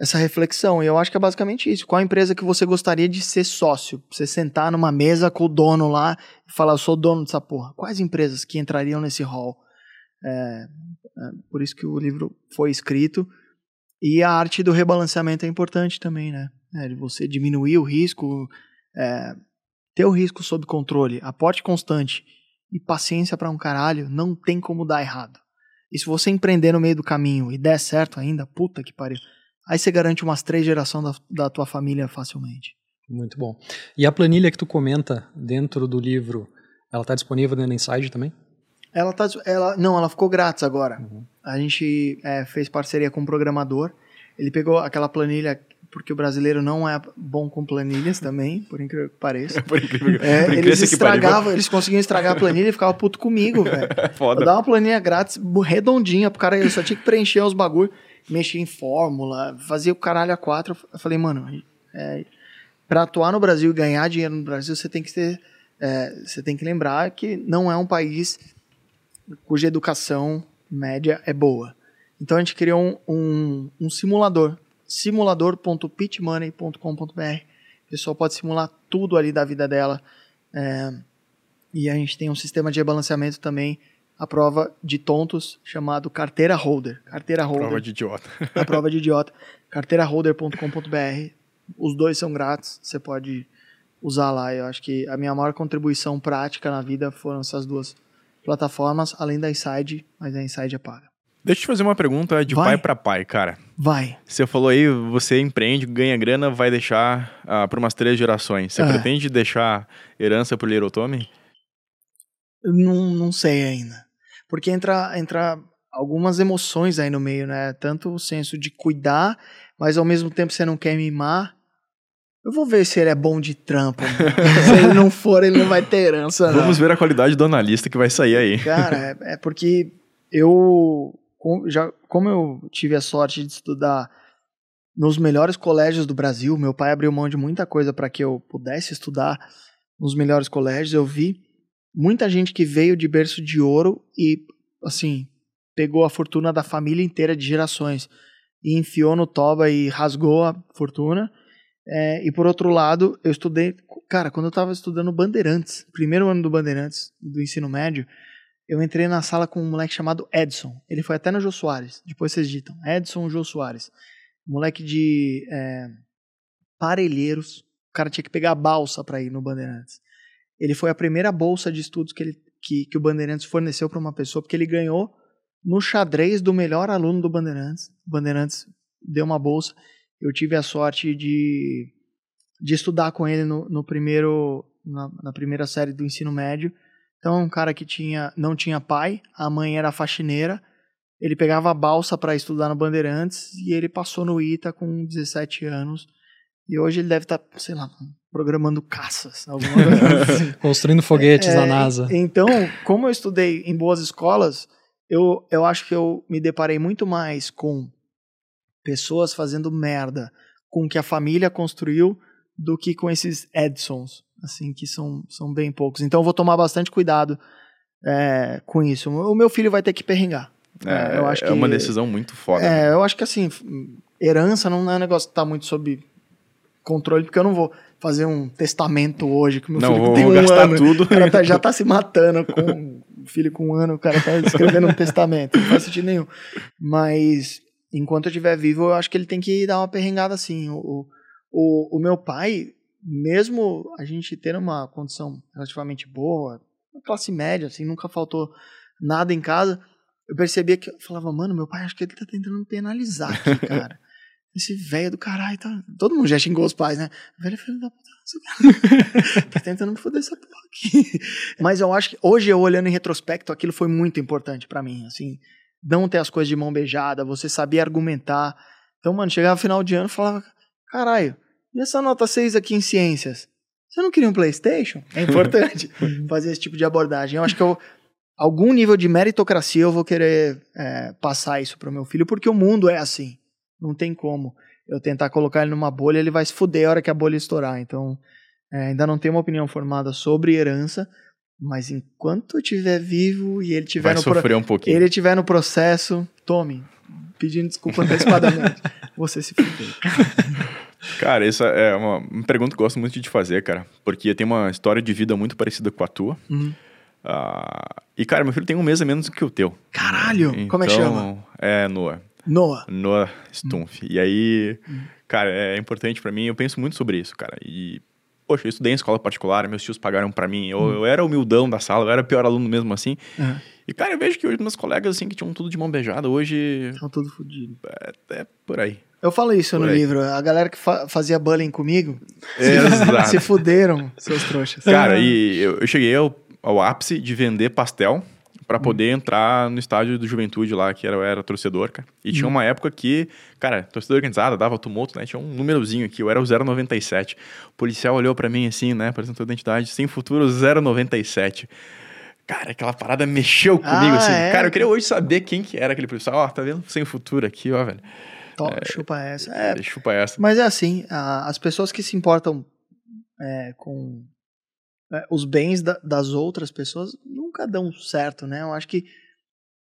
essa reflexão. E eu acho que é basicamente isso. Qual a empresa que você gostaria de ser sócio? Você sentar numa mesa com o dono lá e falar, eu sou dono dessa porra. Quais empresas que entrariam nesse hall? É, é, por isso que o livro foi escrito. E a arte do rebalanceamento é importante também, né? É, de você diminuir o risco, é, ter o risco sob controle, aporte constante e paciência pra um caralho, não tem como dar errado. E se você empreender no meio do caminho e der certo ainda, puta que pariu. Aí você garante umas três gerações da, da tua família facilmente. Muito bom. E a planilha que tu comenta dentro do livro, ela está disponível dentro do Inside também? Ela tá. Ela, não, ela ficou grátis agora. A gente é, fez parceria com um programador. Ele pegou aquela planilha, porque o brasileiro não é bom com planilhas também, por incrível que pareça. Por incrível, É, por eles estragavam, eles conseguiam estragar a planilha e ficavam puto comigo, velho. É foda. Eu dava uma planilha grátis, redondinha pro cara, eu só tinha que preencher os bagulho, mexer em fórmula, fazia o caralho a quatro. Eu falei, mano, é, pra atuar no Brasil e ganhar dinheiro no Brasil, você tem que ter. é, você tem que lembrar que não é um país cuja educação média é boa. Então a gente criou um, um, um simulador, simulador.pitmoney.com.br. O pessoal pode simular tudo ali da vida dela. É, e a gente tem um sistema de rebalanceamento também, a prova de tontos, chamado Carteira Holder. Carteira Holder Prova de idiota. a prova de idiota, carteiraholder.com.br. Os dois são grátis, você pode usar lá. Eu acho que a minha maior contribuição prática na vida foram essas duas plataformas, além da Inside, mas a Inside é paga. Deixa eu te fazer uma pergunta de Vai. pai pra pai, cara. Vai. Você falou aí, você empreende, ganha grana, vai deixar ah, para umas três gerações. Você É. pretende deixar herança pro Little Tommy? Não, não sei ainda. Porque entra, entra algumas emoções aí no meio, né? Tanto o senso de cuidar, mas ao mesmo tempo você não quer mimar. Eu vou ver se ele é bom de trampo. mano. se ele não for, ele não vai ter herança, não. Vamos ver a qualidade do analista que vai sair aí. Cara, é, é porque eu com- já como eu tive a sorte de estudar nos melhores colégios do Brasil, meu pai abriu mão de muita coisa para que eu pudesse estudar nos melhores colégios. Eu vi muita gente que veio de berço de ouro e assim pegou a fortuna da família inteira de gerações e enfiou no toba e rasgou a fortuna. É, e por outro lado, eu estudei, cara, quando eu estava estudando Bandeirantes, primeiro ano do Bandeirantes do ensino médio, eu entrei na sala com um moleque chamado Edson. Ele foi até no Jô Soares. Depois vocês digitam. Edson Jô Soares. Moleque de é, Parelheiros. O cara tinha que pegar a balsa para ir no Bandeirantes. Ele foi a primeira bolsa de estudos que, ele, que, que o Bandeirantes forneceu para uma pessoa, porque ele ganhou no xadrez do melhor aluno do Bandeirantes. O Bandeirantes deu uma bolsa. Eu tive a sorte de, de estudar com ele no, no primeiro, na, na primeira série do ensino médio. Então, um cara que tinha, não tinha pai, a mãe era faxineira, ele pegava a balsa para estudar no Bandeirantes e ele passou no ITA com 17 anos. E hoje ele deve estar, sei lá, programando caças, alguma coisa assim. Construindo foguetes É, na NASA. Então, como eu estudei em boas escolas, eu, eu acho que eu me deparei muito mais com pessoas fazendo merda com o que a família construiu do que com esses Edsons, assim, que são, são bem poucos. Então eu vou tomar bastante cuidado é, com isso. O meu filho vai ter que perrengar. É, eu acho é que- uma decisão muito foda. É, eu acho que assim, herança não é um negócio que tá muito sob controle, porque eu não vou fazer um testamento hoje que meu Não, filho vou tem um gastar ano. tudo. O cara tá- já tá se matando com um filho com um ano, o cara tá escrevendo um testamento. Não faz sentido nenhum. Mas enquanto eu estiver vivo, eu acho que ele tem que dar uma perrengada assim. O, o, o meu pai, mesmo a gente tendo uma condição relativamente boa, classe média, assim, nunca faltou nada em casa, eu percebia que eu falava, mano, meu pai acho que ele tá tentando me penalizar aqui, cara. esse velho do caralho, tá. Todo mundo já xingou os pais, né? Velho filho da puta. tá tentando me foder essa porra aqui. Mas eu acho que hoje, eu olhando em retrospecto, aquilo foi muito importante para mim. Assim, não ter as coisas de mão beijada, você sabia argumentar. Então, mano, chegava final de ano e falava: caralho, e essa nota 6 aqui em ciências? Você não queria um PlayStation? É importante fazer esse tipo de abordagem. Eu acho que eu, algum nível de meritocracia eu vou querer é, passar isso pro meu filho, porque o mundo é assim. Não tem como eu tentar colocar ele numa bolha, ele vai se fuder a hora que a bolha estourar. Então, é, ainda não tenho uma opinião formada sobre herança, mas enquanto eu estiver vivo e ele tiver Vai no sofrer pro... um pouquinho. ele tiver no processo, tome, pedindo desculpa antecipadamente. Você se fudeu. Cara, essa é uma, uma pergunta que eu gosto muito de te fazer, cara. Porque tem uma história de vida muito parecida com a tua. Uhum. Ah, e, cara, meu filho tem um mês a menos do que o teu. Caralho, como é que Então, chama? É Noah. Noah. Noah Stumpf. E aí, cara, é importante pra mim. Eu penso muito sobre isso, cara. E, poxa, eu estudei em escola particular, meus tios pagaram pra mim. Eu, eu era humildão da sala, eu era o pior aluno mesmo assim. Uhum. E, cara, eu vejo que hoje meus colegas, assim, que tinham tudo de mão beijada, hoje Estão tudo fodido. é, é por aí. Eu falo isso Por no aí. livro. A galera que fa- fazia bullying comigo Exato. se fuderam, seus trouxas. Cara, e eu, eu cheguei ao, ao ápice de vender pastel pra Hum. poder entrar no estádio do Juventude lá, que era, eu era torcedor, cara. E Hum. tinha uma época que, cara, torcedor organizada, dava tumulto, né? Tinha um númerozinho aqui, eu era o 097. O policial olhou pra mim assim, né? Apresentou a identidade, sem futuro 097. Cara, aquela parada mexeu comigo, Ah, assim. é? Cara, eu queria hoje saber quem que era aquele policial. Ó, tá vendo? Sem futuro aqui, ó, velho. To- chupa essa. É, Chupa essa. mas é assim, a- as pessoas que se importam é, com é, os bens da- das outras pessoas nunca dão certo, né? Eu acho que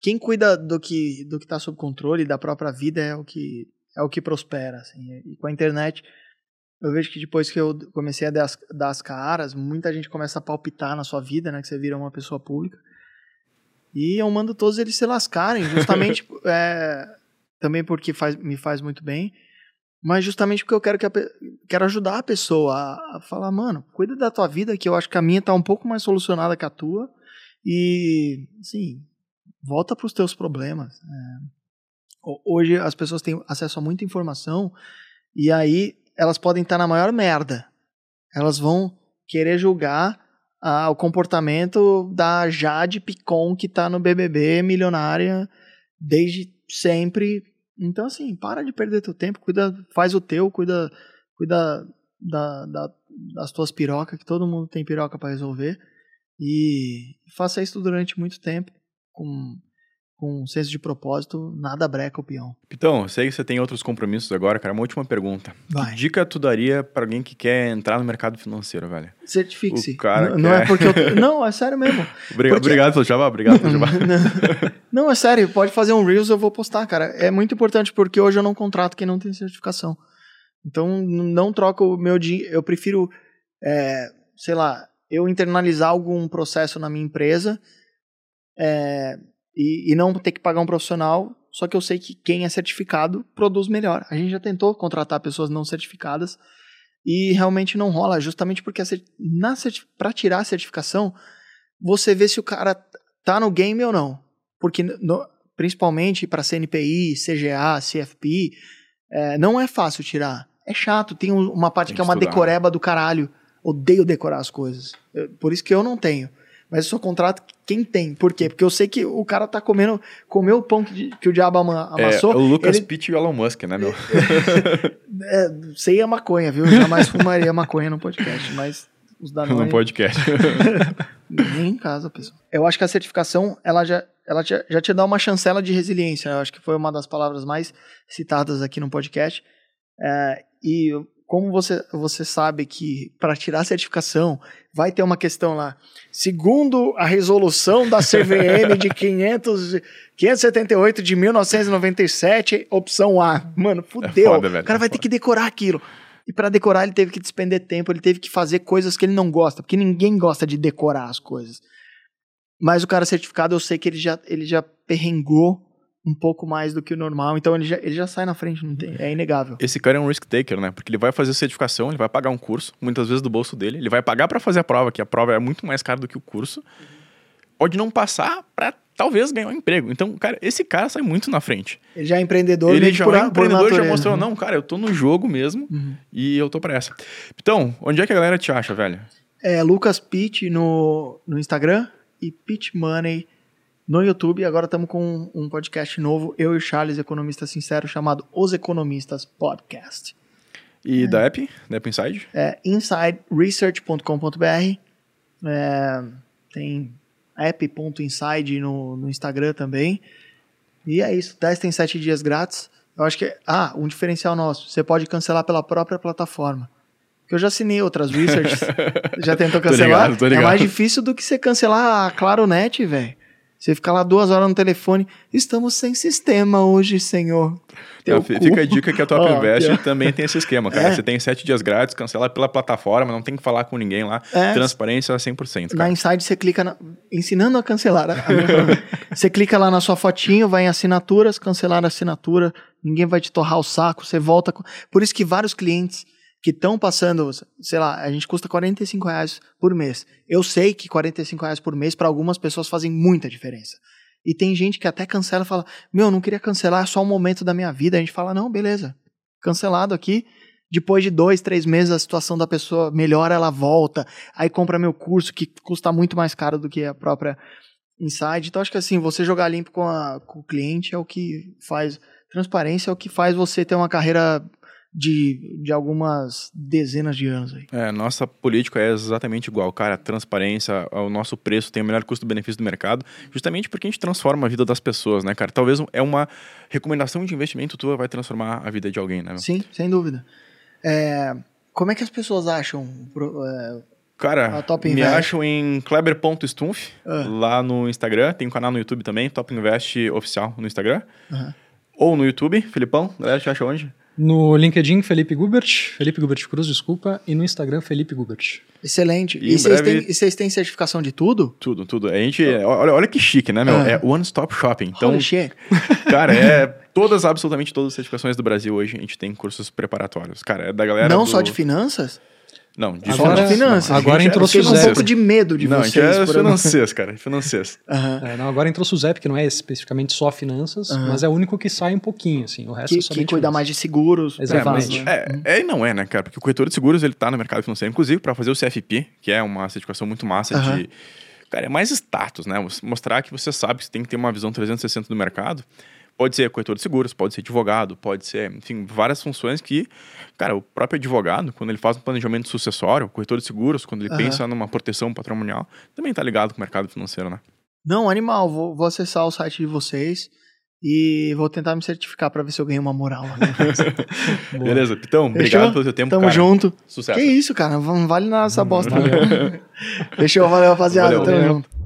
quem cuida do que do que está sob controle da própria vida é o que é o que prospera, assim. E com a internet eu vejo que depois que eu comecei a dar as, dar as caras, muita gente começa a palpitar na sua vida, né? Que você vira uma pessoa pública. E eu mando todos eles se lascarem, justamente é, também porque faz, me faz muito bem, mas justamente porque eu quero, que a quero ajudar a pessoa a, a falar, mano, cuida da tua vida, que eu acho que a minha tá um pouco mais solucionada que a tua, e, assim, volta pros teus problemas. É, ho- hoje as pessoas têm acesso a muita informação, e aí elas podem estar na maior merda. Elas vão querer julgar ah, o comportamento da Jade Picon que tá no BBB milionária desde sempre. Então, assim, para de perder teu tempo, cuida, faz o teu, cuida, cuida da, da- das tuas pirocas, que todo mundo tem piroca para resolver. E faça isso durante muito tempo, com, com um senso de propósito, nada breca o peão. Pitão, eu sei que você tem outros compromissos agora, cara. Uma última pergunta. Vai. Que dica tu daria pra alguém que quer entrar no mercado financeiro, velho? Certifique-se. Cara Não, é quer- porque eu. Não, é sério mesmo. Obrigado, Porque- obrigado pelo jabá, obrigado pelo jabá. não, não, é sério, pode fazer um Reels, eu vou postar, cara. É muito importante porque hoje eu não contrato quem não tem certificação. Então, não troco o meu dinheiro. Eu prefiro, é, sei lá, eu internalizar algum processo na minha empresa é, e, e não ter que pagar um profissional. Só que eu sei que quem é certificado produz melhor. A gente já tentou contratar pessoas não certificadas e realmente não rola, justamente porque para tirar a certificação, você vê se o cara tá no game ou não. Porque, no- principalmente para CNPI, CGA, CFP, é, não é fácil tirar. É chato, tem um- uma parte Tem que é que uma estudar. decoreba do caralho. Odeio decorar as coisas. Eu- por isso que eu não tenho. Mas eu só contrato quem tem. Por quê? Porque eu sei que o cara tá comendo, comeu o pão que, que o diabo É, amassou. o Lucas ele- Pitt e o Elon Musk, né, meu? é, sei a maconha, viu? Jamais fumaria maconha no podcast, mas os da no podcast. Nem em casa, pessoal. Eu acho que a certificação, ela já, ela já, já te dá uma chancela de resiliência. Eu acho que foi uma das palavras mais citadas aqui no podcast. É, e como você, você sabe que para tirar a certificação vai ter uma questão lá. Segundo a resolução da CVM de 500, 578 de 1997, opção A. Mano, fudeu. foda, velho, o cara é vai ter que decorar aquilo. E para decorar ele teve que despender tempo, ele teve que fazer coisas que ele não gosta, porque ninguém gosta de decorar as coisas. Mas o cara certificado, eu sei que ele já, ele já perrengou um pouco mais do que o normal, então ele já, ele já sai na frente, não tem, é inegável. Esse cara é um risk taker, né? Porque ele vai fazer certificação, ele vai pagar um curso, muitas vezes do bolso dele, ele vai pagar pra fazer a prova, que a prova é muito mais cara do que o curso. Pode não passar pra talvez ganhar um emprego. Então, cara, esse cara sai muito na frente. Ele já é empreendedor, Ele já por, é empreendedor, já mostrou, não, cara, eu tô no jogo mesmo Uhum. e eu tô pra essa. Então, onde é que a galera te acha, velho? É Lucas Pitt no, no Instagram e Pitt Money no YouTube. Agora estamos com um podcast novo, eu e o Charles, economista sincero, chamado Os Economistas Podcast. E da app? Da App Inside? É insideresearch.com.br. É, tem app.inside no, no Instagram também. E é isso. 10 tem 7 dias grátis. Eu acho que. Ah, um diferencial nosso. Você pode cancelar pela própria plataforma. Que eu já assinei outras researches. já tentou Tô cancelar? ligado, tô É ligado. mais difícil do que você cancelar a Claronet, velho. Você ficar lá duas horas no telefone. Estamos sem sistema hoje, senhor. Então, fica a dica que a Top Ó, Invest ó. também tem esse esquema, cara. É. Você tem sete dias grátis, cancela pela plataforma, não tem que falar com ninguém lá. É. Transparência 100%, Na cara. Inside você clica na, ensinando a cancelar. a você clica lá na sua fotinho, vai em assinaturas, cancelar a assinatura, ninguém vai te torrar o saco, você volta. com- Por isso que vários clientes que estão passando, sei lá, a gente custa 45 reais por mês. Eu sei que 45 reais por mês para algumas pessoas fazem muita diferença. E tem gente que até cancela e fala: Meu, não queria cancelar, é só um momento da minha vida. A gente fala: Não, beleza, cancelado aqui. Depois de dois, três meses, a situação da pessoa melhora, ela volta. Aí compra meu curso, que custa muito mais caro do que a própria Inside. Então, acho que assim, você jogar limpo com, a- com o cliente é o que faz. Transparência é o que faz você ter uma carreira de, de algumas dezenas de anos aí. É, nossa política é exatamente igual, cara. Transparência, o nosso preço tem o melhor custo-benefício do mercado, justamente porque a gente transforma a vida das pessoas, né, cara? Talvez é uma recomendação de investimento tua vai transformar a vida de alguém, né? Sim, sem dúvida. É, como é que as pessoas acham é, Cara, A Top me acham em kleber.stumpf, Ah. lá no Instagram. Tem um canal no YouTube também, Top Invest Oficial no Instagram. Ou no YouTube, Filipão, galera te acha onde? No LinkedIn, Felipe Gubert, Felipe Gubert Cruz, desculpa, e no Instagram, Felipe Gubert. Excelente. E E, vocês breve- têm, e vocês têm certificação de tudo? Tudo, tudo. A gente, olha, olha que chique, né, meu? Ah. É One Stop Shopping. Então, cara, é todas, absolutamente todas as certificações do Brasil hoje, a gente tem cursos preparatórios. Cara, é da galera Não do- só de finanças? Não, de Agora- finanças. Não, agora gente entrou é Eu fiquei com um pouco de medo de Não, vocês. gente é não- financeiros, cara, financeiros. Aham. É, não, agora entrou o SUSEP, que não é especificamente só finanças, Aham. mas é o único que sai um pouquinho, assim. O resto Que, é só que cuida mais de seguros. Exatamente. privados, né? É, é e não é, né, cara? Porque o corretor de seguros, ele tá no mercado financeiro, inclusive para fazer o CFP, que é uma certificação muito massa Aham. de... Cara, é mais status, né? Mostrar que você sabe que você tem que ter uma visão 360 do mercado. Pode ser corretor de seguros, pode ser advogado, pode ser, enfim, várias funções que, cara, o próprio advogado, quando ele faz um planejamento sucessório, o corretor de seguros, quando ele Aham. pensa numa proteção patrimonial, também tá ligado com o mercado financeiro, né? Não, animal. Vou, vou acessar o site de vocês e vou tentar me certificar pra ver se eu ganho uma moral. Boa. Beleza? Então, Fechou? obrigado pelo seu tempo, Tamo cara. junto. Sucesso. Que isso, cara? Não vale nada essa bosta. Fechou, valeu, rapaziada. Valeu. Tamo junto.